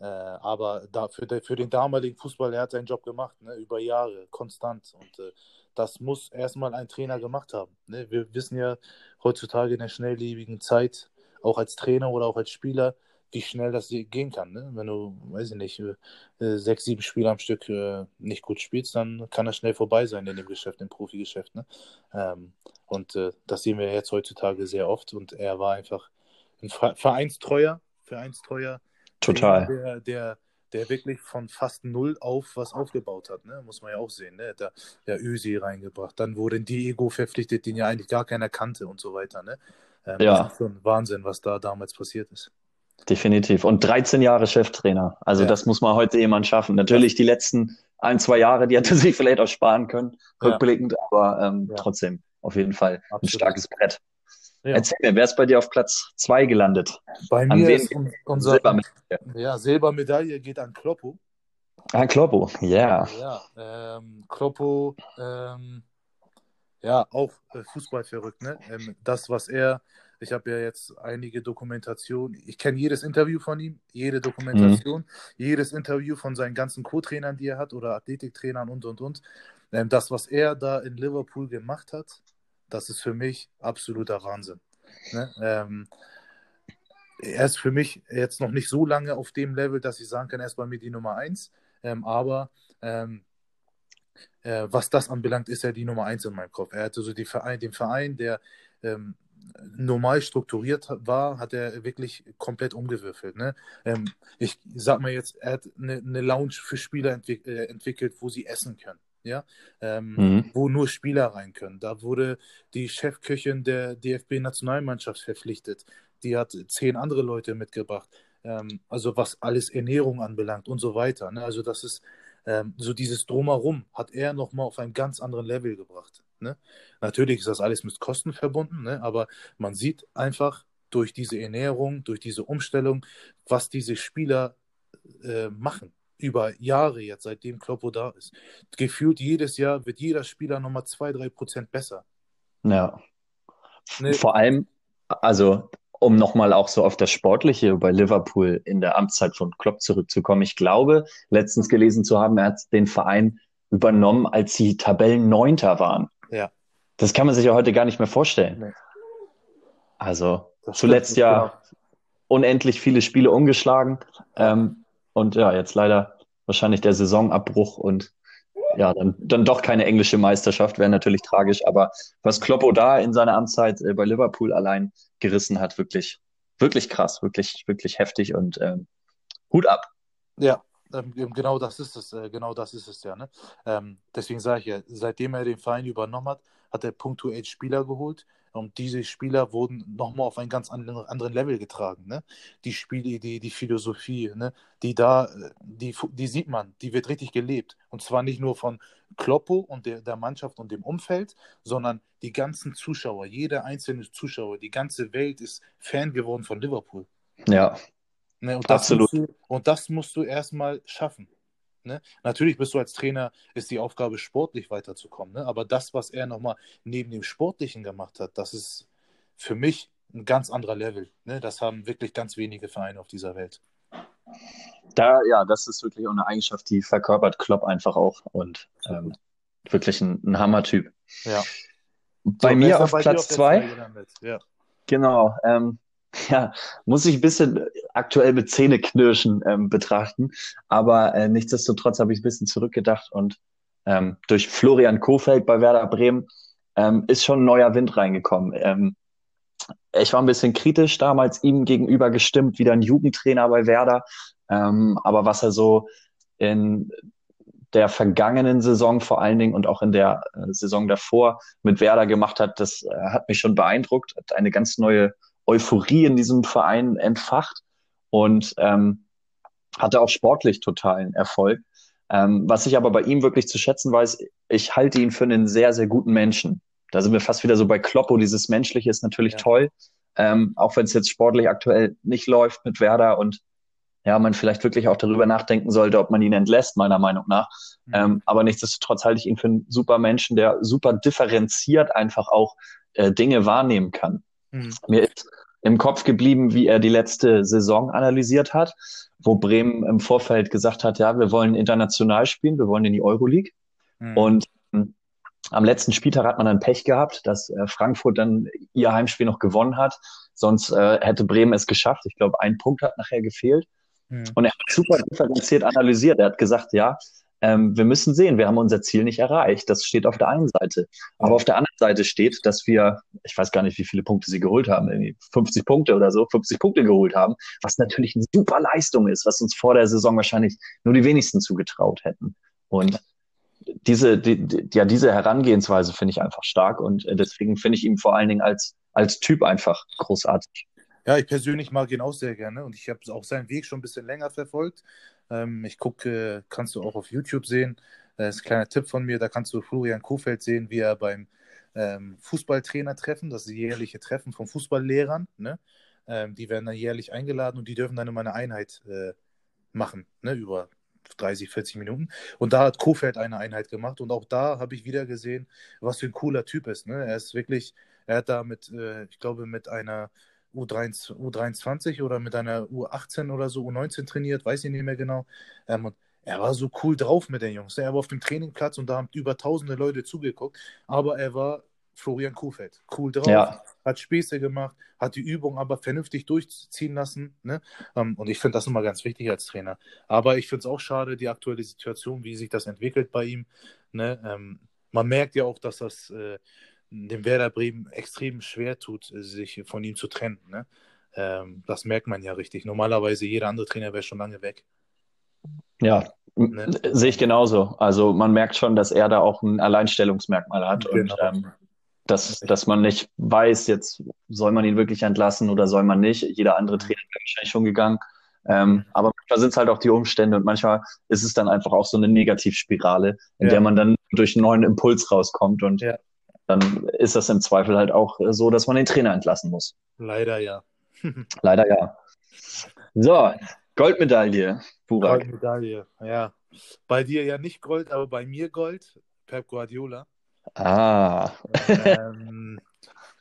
Äh, aber da, für, de, für, den damaligen Fußball, er hat seinen Job gemacht, ne? über Jahre, konstant. Und äh, das muss erstmal ein Trainer gemacht haben. Ne? Wir wissen ja heutzutage in der schnelllebigen Zeit, auch als Trainer oder auch als Spieler, wie schnell das gehen kann. Ne? Wenn du, weiß ich nicht, äh, sechs, sieben Spiele am Stück äh, nicht gut spielst, dann kann das schnell vorbei sein in dem Geschäft, im Profigeschäft. Ne? Ähm, und äh, das sehen wir jetzt heutzutage sehr oft. Und er war einfach ein Vereinstreuer, Vereinstreuer.
Total.
Der, der, der wirklich von fast null auf was aufgebaut hat, ne? muss man ja auch sehen. Ne? Der, der Ösi reingebracht, dann wurde Diego verpflichtet, den ja eigentlich gar keiner kannte und so weiter. Ne? Ähm, ja. Das ist schon Wahnsinn, was da damals passiert ist.
Definitiv. Und 13 Jahre Cheftrainer. Also ja. das muss man heute jemand schaffen. Natürlich die letzten ein, zwei Jahre, die hätte *laughs* sich vielleicht auch sparen können, rückblickend, ja. aber ähm, ja. trotzdem auf jeden Fall Absolut. ein starkes Brett. Erzähl mir, wer ist bei dir auf Platz zwei gelandet?
Bei an mir ist unser Silbermedaille. Ja, Silbermedaille geht an Kloppo.
An Kloppo,
yeah. ja. Ähm, Kloppo, ähm, ja, auch äh, Fußball verrückt, ne? Ähm, das, was er ich habe ja jetzt einige Dokumentationen. Ich kenne jedes Interview von ihm, jede Dokumentation, mhm. jedes Interview von seinen ganzen Co-Trainern, die er hat oder Athletiktrainern und und und. Ähm, das, was er da in Liverpool gemacht hat, das ist für mich absoluter Wahnsinn. Ne? Ähm, er ist für mich jetzt noch nicht so lange auf dem Level, dass ich sagen kann, er ist bei mir die Nummer eins. Ähm, aber ähm, äh, was das anbelangt, ist er die Nummer eins in meinem Kopf. Er hatte so Verein, den Verein, der ähm, normal strukturiert war, hat er wirklich komplett umgewürfelt. Ne? Ähm, ich sag mal jetzt, er hat eine, eine Lounge für Spieler entwick äh, entwickelt, wo sie essen können. Ja, ähm, mhm. wo nur Spieler rein können. Da wurde die Chefköchin der DFB-Nationalmannschaft verpflichtet. Die hat zehn andere Leute mitgebracht. Ähm, also was alles Ernährung anbelangt und so weiter. Ne? Also das ist ähm, so dieses Drumherum hat er nochmal auf einen ganz anderen Level gebracht. Ne? Natürlich ist das alles mit Kosten verbunden, ne? aber man sieht einfach durch diese Ernährung, durch diese Umstellung, was diese Spieler äh, machen. Über Jahre jetzt, seitdem Kloppo da ist. Gefühlt jedes Jahr wird jeder Spieler nochmal zwei, drei Prozent besser.
Ja. Ne? Vor allem, also um nochmal auch so auf das Sportliche bei Liverpool in der Amtszeit von Klopp zurückzukommen. Ich glaube, letztens gelesen zu haben, er hat den Verein übernommen, als sie Tabellenneunter waren.
Ja.
Das kann man sich ja heute gar nicht mehr vorstellen. Nee. Also das zuletzt ja unendlich viele Spiele umgeschlagen. Ähm, und ja, jetzt leider wahrscheinlich der Saisonabbruch und ja, dann, dann doch keine englische Meisterschaft, wäre natürlich tragisch. Aber was Kloppo da in seiner Amtszeit äh, bei Liverpool allein gerissen hat, wirklich, wirklich krass, wirklich, wirklich heftig und ähm, Hut ab.
Ja, ähm, genau das ist es, äh, genau das ist es ja. Ne? Ähm, deswegen sage ich ja, seitdem er den Verein übernommen hat, hat er punktuell Spieler geholt und diese Spieler wurden nochmal auf ein ganz anderen Level getragen. Ne? Die Spielidee, die Philosophie, ne? die da, die, die sieht man, die wird richtig gelebt. Und zwar nicht nur von Kloppo und der, der Mannschaft und dem Umfeld, sondern die ganzen Zuschauer, jeder einzelne Zuschauer, die ganze Welt ist Fan geworden von Liverpool.
Ja.
Ne? Und Absolut. Du, und das musst du erstmal schaffen. Ne? Natürlich bist du als Trainer, ist die Aufgabe, sportlich weiterzukommen. Ne? Aber das, was er nochmal neben dem Sportlichen gemacht hat, das ist für mich ein ganz anderer Level. Ne? Das haben wirklich ganz wenige Vereine auf dieser Welt.
Da, ja, das ist wirklich auch eine Eigenschaft, die verkörpert Klopp einfach auch und ähm, wirklich ein, ein Hammer-Typ.
Ja.
Bei so, mir auf Platz zwei. Ja. Genau. Ähm, ja, muss ich ein bisschen aktuell mit Zähneknirschen ähm, betrachten. Aber äh, nichtsdestotrotz habe ich ein bisschen zurückgedacht und ähm, durch Florian Kofeld bei Werder Bremen ähm, ist schon ein neuer Wind reingekommen. Ähm, ich war ein bisschen kritisch damals ihm gegenüber gestimmt, wieder ein Jugendtrainer bei Werder. Ähm, aber was er so in der vergangenen Saison vor allen Dingen und auch in der äh, Saison davor mit Werder gemacht hat, das äh, hat mich schon beeindruckt. Hat eine ganz neue Euphorie in diesem Verein entfacht und ähm, hatte auch sportlich totalen Erfolg. Ähm, was ich aber bei ihm wirklich zu schätzen weiß, ich halte ihn für einen sehr, sehr guten Menschen. Da sind wir fast wieder so bei Kloppo. Dieses Menschliche ist natürlich ja. toll, ähm, auch wenn es jetzt sportlich aktuell nicht läuft mit Werder und ja, man vielleicht wirklich auch darüber nachdenken sollte, ob man ihn entlässt, meiner Meinung nach. Mhm. Ähm, aber nichtsdestotrotz halte ich ihn für einen super Menschen, der super differenziert einfach auch äh, Dinge wahrnehmen kann. Mhm. Mir ist im Kopf geblieben, wie er die letzte Saison analysiert hat, wo Bremen im Vorfeld gesagt hat, ja, wir wollen international spielen, wir wollen in die Euroleague. Mhm. Und ähm, am letzten Spieltag hat man dann Pech gehabt, dass äh, Frankfurt dann ihr Heimspiel noch gewonnen hat. Sonst äh, hätte Bremen es geschafft. Ich glaube, ein Punkt hat nachher gefehlt. Mhm. Und er hat super differenziert analysiert. Er hat gesagt, ja, ähm, wir müssen sehen, wir haben unser Ziel nicht erreicht. Das steht auf der einen Seite. Aber auf der anderen Seite steht, dass wir, ich weiß gar nicht, wie viele Punkte sie geholt haben, irgendwie 50 Punkte oder so, 50 Punkte geholt haben, was natürlich eine super Leistung ist, was uns vor der Saison wahrscheinlich nur die wenigsten zugetraut hätten. Und diese, die, die, ja, diese Herangehensweise finde ich einfach stark und äh, deswegen finde ich ihn vor allen Dingen als, als Typ einfach großartig.
Ja, ich persönlich mag ihn auch sehr gerne und ich habe auch seinen Weg schon ein bisschen länger verfolgt. Ähm, ich gucke, kannst du auch auf YouTube sehen. Das ist ein kleiner Tipp von mir, da kannst du Florian Kofeld sehen, wie er beim ähm, Fußballtrainer-Treffen, das jährliche Treffen von Fußballlehrern, ne? Ähm, die werden dann jährlich eingeladen und die dürfen dann immer eine Einheit äh, machen, ne? über 30, 40 Minuten. Und da hat Kofeld eine Einheit gemacht und auch da habe ich wieder gesehen, was für ein cooler Typ ist. Ne? Er ist wirklich, er hat da mit, äh, ich glaube, mit einer U23, U23 oder mit einer U18 oder so, U19 trainiert, weiß ich nicht mehr genau. Ähm, und er war so cool drauf mit den Jungs. Er war auf dem Trainingplatz und da haben über tausende Leute zugeguckt, aber er war Florian Kuhfeld. Cool drauf, ja. hat Späße gemacht, hat die Übung aber vernünftig durchziehen lassen. Ne? Ähm, und ich finde das immer ganz wichtig als Trainer. Aber ich finde es auch schade, die aktuelle Situation, wie sich das entwickelt bei ihm. Ne? Ähm, man merkt ja auch, dass das äh, dem Werder Bremen extrem schwer tut, sich von ihm zu trennen. Ne? Ähm, das merkt man ja richtig. Normalerweise jeder andere Trainer wäre schon lange weg.
Ja, ne? sehe ich genauso. Also man merkt schon, dass er da auch ein Alleinstellungsmerkmal hat genau. und ähm, dass, dass man nicht weiß, jetzt soll man ihn wirklich entlassen oder soll man nicht. Jeder andere mhm. Trainer wäre wahrscheinlich schon gegangen. Ähm, mhm. aber manchmal sind es halt auch die Umstände und manchmal ist es dann einfach auch so eine Negativspirale, in ja. der man dann durch einen neuen Impuls rauskommt und ja dann ist das im Zweifel halt auch so, dass man den Trainer entlassen muss.
Leider ja. *laughs*
Leider ja. So, Goldmedaille,
Burak. Goldmedaille, ja. Bei dir ja nicht Gold, aber bei mir Gold. Pep Guardiola.
Ah.
ähm,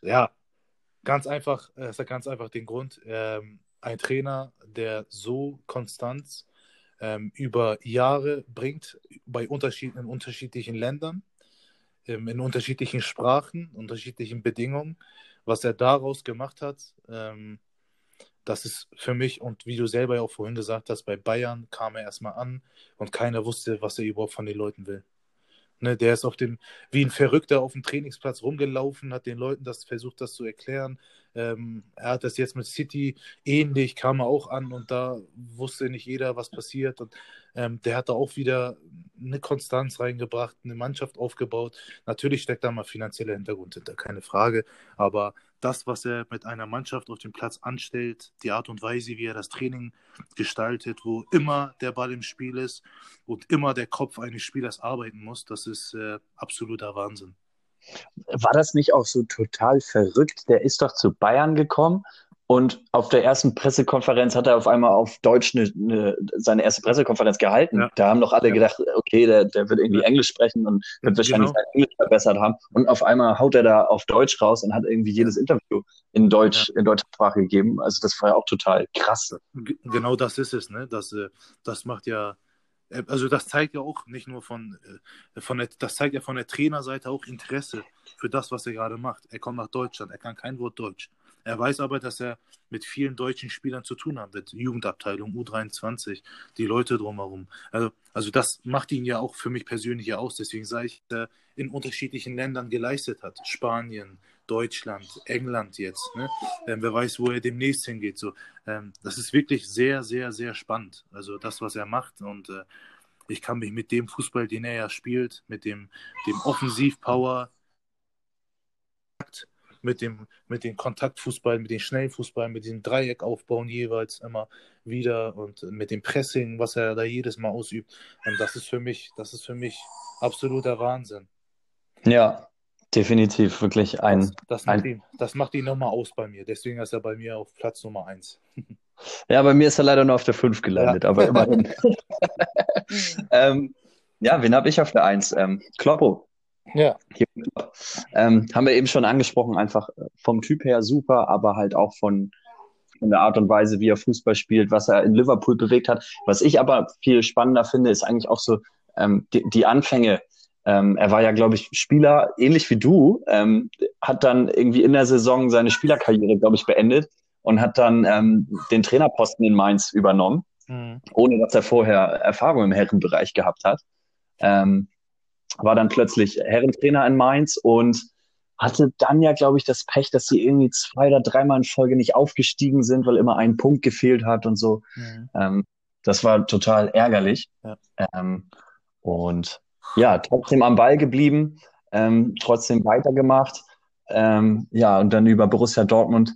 ja, ganz einfach, es hat ganz einfach den Grund, ähm, ein Trainer, der so konstant ähm, über Jahre bringt, bei unterschiedlichen, unterschiedlichen Ländern, ähm, in unterschiedlichen Sprachen, unterschiedlichen Bedingungen. Was er daraus gemacht hat, ähm, das ist für mich, und wie du selber ja auch vorhin gesagt hast, bei Bayern kam er erstmal an und keiner wusste, was er überhaupt von den Leuten will. Ne, der ist auf dem, wie ein Verrückter auf dem Trainingsplatz rumgelaufen, hat den Leuten das versucht, das zu erklären, Ähm, er hat das jetzt mit City ähnlich, kam er auch an und da wusste nicht jeder, was passiert. Und ähm, der hat da auch wieder eine Konstanz reingebracht, eine Mannschaft aufgebaut. Natürlich steckt da mal finanzieller Hintergrund hinter, keine Frage. Aber das, was er mit einer Mannschaft auf dem Platz anstellt, die Art und Weise, wie er das Training gestaltet, wo immer der Ball im Spiel ist und immer der Kopf eines Spielers arbeiten muss, das ist äh, absoluter Wahnsinn.
War das nicht auch so total verrückt? Der ist doch zu Bayern gekommen und auf der ersten Pressekonferenz hat er auf einmal auf Deutsch eine, eine, seine erste Pressekonferenz gehalten. Ja. Da haben doch alle ja. gedacht, okay, der, der wird irgendwie Englisch sprechen und wird wahrscheinlich genau. sein Englisch verbessert haben. Und auf einmal haut er da auf Deutsch raus und hat irgendwie jedes Interview in Deutsch, ja. in deutscher Sprache gegeben. Also das war ja auch total krass.
Genau das ist es, ne? Das, äh, das macht ja, also das zeigt ja auch nicht nur von, äh, von der, das zeigt ja von der Trainerseite auch Interesse für das, was er gerade macht. Er kommt nach Deutschland, er kann kein Wort Deutsch. Er weiß aber, dass er mit vielen deutschen Spielern zu tun hat, mit Jugendabteilung, U23, die Leute drumherum. Also, also das macht ihn ja auch für mich persönlich aus. Deswegen sage ich, dass er in unterschiedlichen Ländern geleistet hat. Spanien, Deutschland, England jetzt. Ne? Ähm, wer weiß, wo er demnächst hingeht. So, ähm, das ist wirklich sehr, sehr, sehr spannend. Also das, was er macht. Und äh, ich kann mich mit dem Fußball, den er ja spielt, mit dem, dem Offensivpower, mit dem, mit dem Kontaktfußball, mit dem schnellen Fußball, mit dem Dreieck aufbauen jeweils immer wieder und mit dem Pressing, was er da jedes Mal ausübt. Und das ist für mich, das ist für mich absoluter Wahnsinn.
Ja, definitiv wirklich ein.
Das, das macht, ein... Ihn, das macht ihn nochmal aus bei mir. Deswegen ist er bei mir auf Platz Nummer 1. *laughs*
Ja, bei mir ist er leider nur auf der 5 gelandet, ja. aber immerhin. *laughs* ähm, ja, wen habe ich auf der 1? Ähm, Kloppo. Ja. Ähm, haben wir eben schon angesprochen, einfach äh, vom Typ her super, aber halt auch von, von der Art und Weise, wie er Fußball spielt, was er in Liverpool bewegt hat. Was ich aber viel spannender finde, ist eigentlich auch so ähm, die, die Anfänge. Ähm, er war ja, glaube ich, Spieler, ähnlich wie du, ähm, hat dann irgendwie in der Saison seine Spielerkarriere, glaube ich, beendet und hat dann ähm, den Trainerposten in Mainz übernommen, mhm. ohne dass er vorher Erfahrung im Herrenbereich gehabt hat. Ähm, war dann plötzlich Herrentrainer in Mainz und hatte dann ja, glaube ich, das Pech, dass sie irgendwie zwei oder dreimal in Folge nicht aufgestiegen sind, weil immer ein Punkt gefehlt hat und so. Mhm. Ähm, das war total ärgerlich. Ja. Ähm, und ja, trotzdem am Ball geblieben, ähm, trotzdem weitergemacht. Ähm, ja, und dann über Borussia Dortmund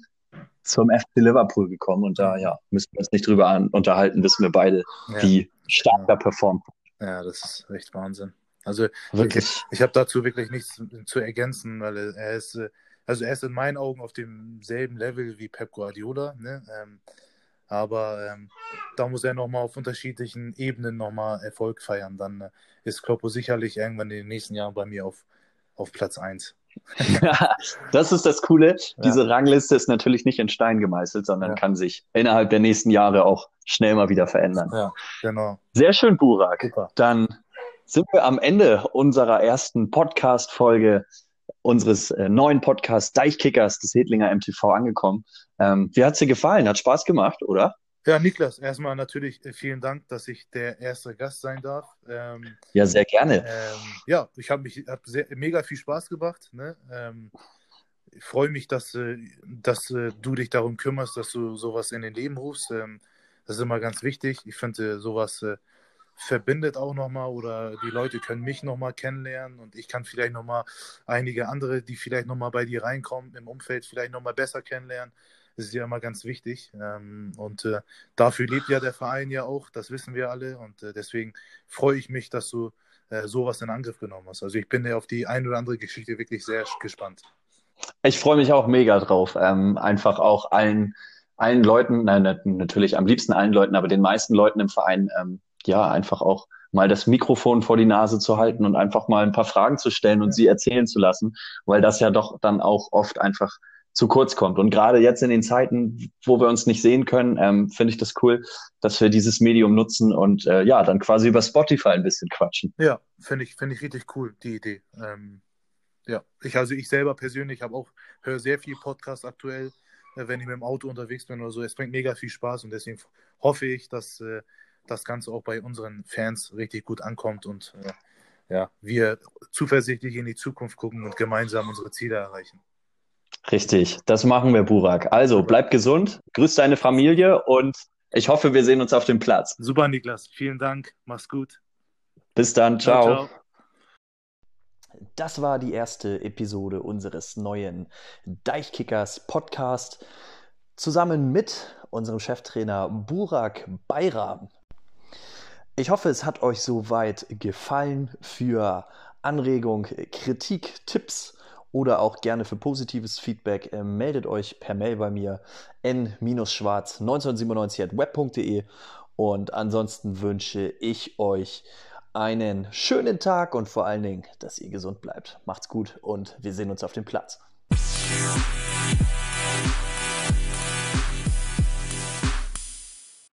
zum FC Liverpool gekommen. Und da, ja, müssen wir uns nicht drüber an, unterhalten, wissen wir beide, ja. wie stark er performt.
Ja, das ist echt Wahnsinn. Also wirklich. ich, ich habe dazu wirklich nichts zu ergänzen, weil er ist, äh, also er ist in meinen Augen auf demselben Level wie Pep Guardiola, ne? Ähm, aber ähm, da muss er nochmal auf unterschiedlichen Ebenen nochmal Erfolg feiern. Dann äh, ist Kloppo sicherlich irgendwann in den nächsten Jahren bei mir auf, auf Platz 1. *laughs*
das ist das Coole. Diese Rangliste ist natürlich nicht in Stein gemeißelt, sondern ja. kann sich innerhalb der nächsten Jahre auch schnell mal wieder verändern.
Ja, genau.
Sehr schön, Burak. Super. Dann sind wir am Ende unserer ersten Podcast-Folge unseres äh, neuen Podcasts Deichkickers des Hedlinger MTV angekommen. Ähm, wie hat es dir gefallen? Hat Spaß gemacht, oder?
Ja, Niklas, erstmal natürlich äh, vielen Dank, dass ich der erste Gast sein darf. Ähm,
ja, sehr gerne.
Ähm, ja, ich habe mich hab sehr, mega viel Spaß gemacht. Ne? Ähm, ich freue mich, dass, äh, dass äh, du dich darum kümmerst, dass du sowas in den Leben rufst. Ähm, das ist immer ganz wichtig. Ich finde sowas verbindet auch nochmal oder die Leute können mich nochmal kennenlernen und ich kann vielleicht nochmal einige andere, die vielleicht nochmal bei dir reinkommen, im Umfeld vielleicht nochmal besser kennenlernen. Das ist ja immer ganz wichtig. Ähm, und äh, dafür lebt ja der Verein ja auch, das wissen wir alle. Und äh, deswegen freue ich mich, dass du äh, sowas in Angriff genommen hast. Also ich bin ja auf die ein oder andere Geschichte wirklich sehr gespannt.
Ich freue mich auch mega drauf. Ähm, einfach auch allen, allen Leuten, nein, natürlich am liebsten allen Leuten, aber den meisten Leuten im Verein ähm, ja, einfach auch mal das Mikrofon vor die Nase zu halten und einfach mal ein paar Fragen zu stellen und ja. sie erzählen zu lassen, weil das ja doch dann auch oft einfach zu kurz kommt. Und gerade jetzt in den Zeiten, wo wir uns nicht sehen können, ähm, finde ich das cool, dass wir dieses Medium nutzen und äh, ja, dann quasi über Spotify ein bisschen quatschen.
Ja, finde ich, finde ich richtig cool, die Idee. Ähm, ja, ich, also ich selber persönlich habe auch, höre sehr viel Podcast aktuell, äh, wenn ich mit dem Auto unterwegs bin oder so. Es bringt mega viel Spaß und deswegen hoffe ich, dass äh, das Ganze auch bei unseren Fans richtig gut ankommt und äh, ja, wir zuversichtlich in die Zukunft gucken und gemeinsam unsere Ziele erreichen.
Richtig, das machen wir, Burak. Also bleib gesund, grüß deine Familie und ich hoffe, wir sehen uns auf dem Platz.
Super, Niklas. Vielen Dank. Mach's gut.
Bis dann. Ciao. ciao, ciao.
Das war die erste Episode unseres neuen Deichkickers Podcast zusammen mit unserem Cheftrainer Burak Bayram. Ich hoffe, es hat euch soweit gefallen. Für Anregung, Kritik, Tipps oder auch gerne für positives Feedback äh, meldet euch per Mail bei mir n-schwarz 1997 at web.de und ansonsten wünsche ich euch einen schönen Tag und vor allen Dingen, dass ihr gesund bleibt. Macht's gut und wir sehen uns auf dem Platz.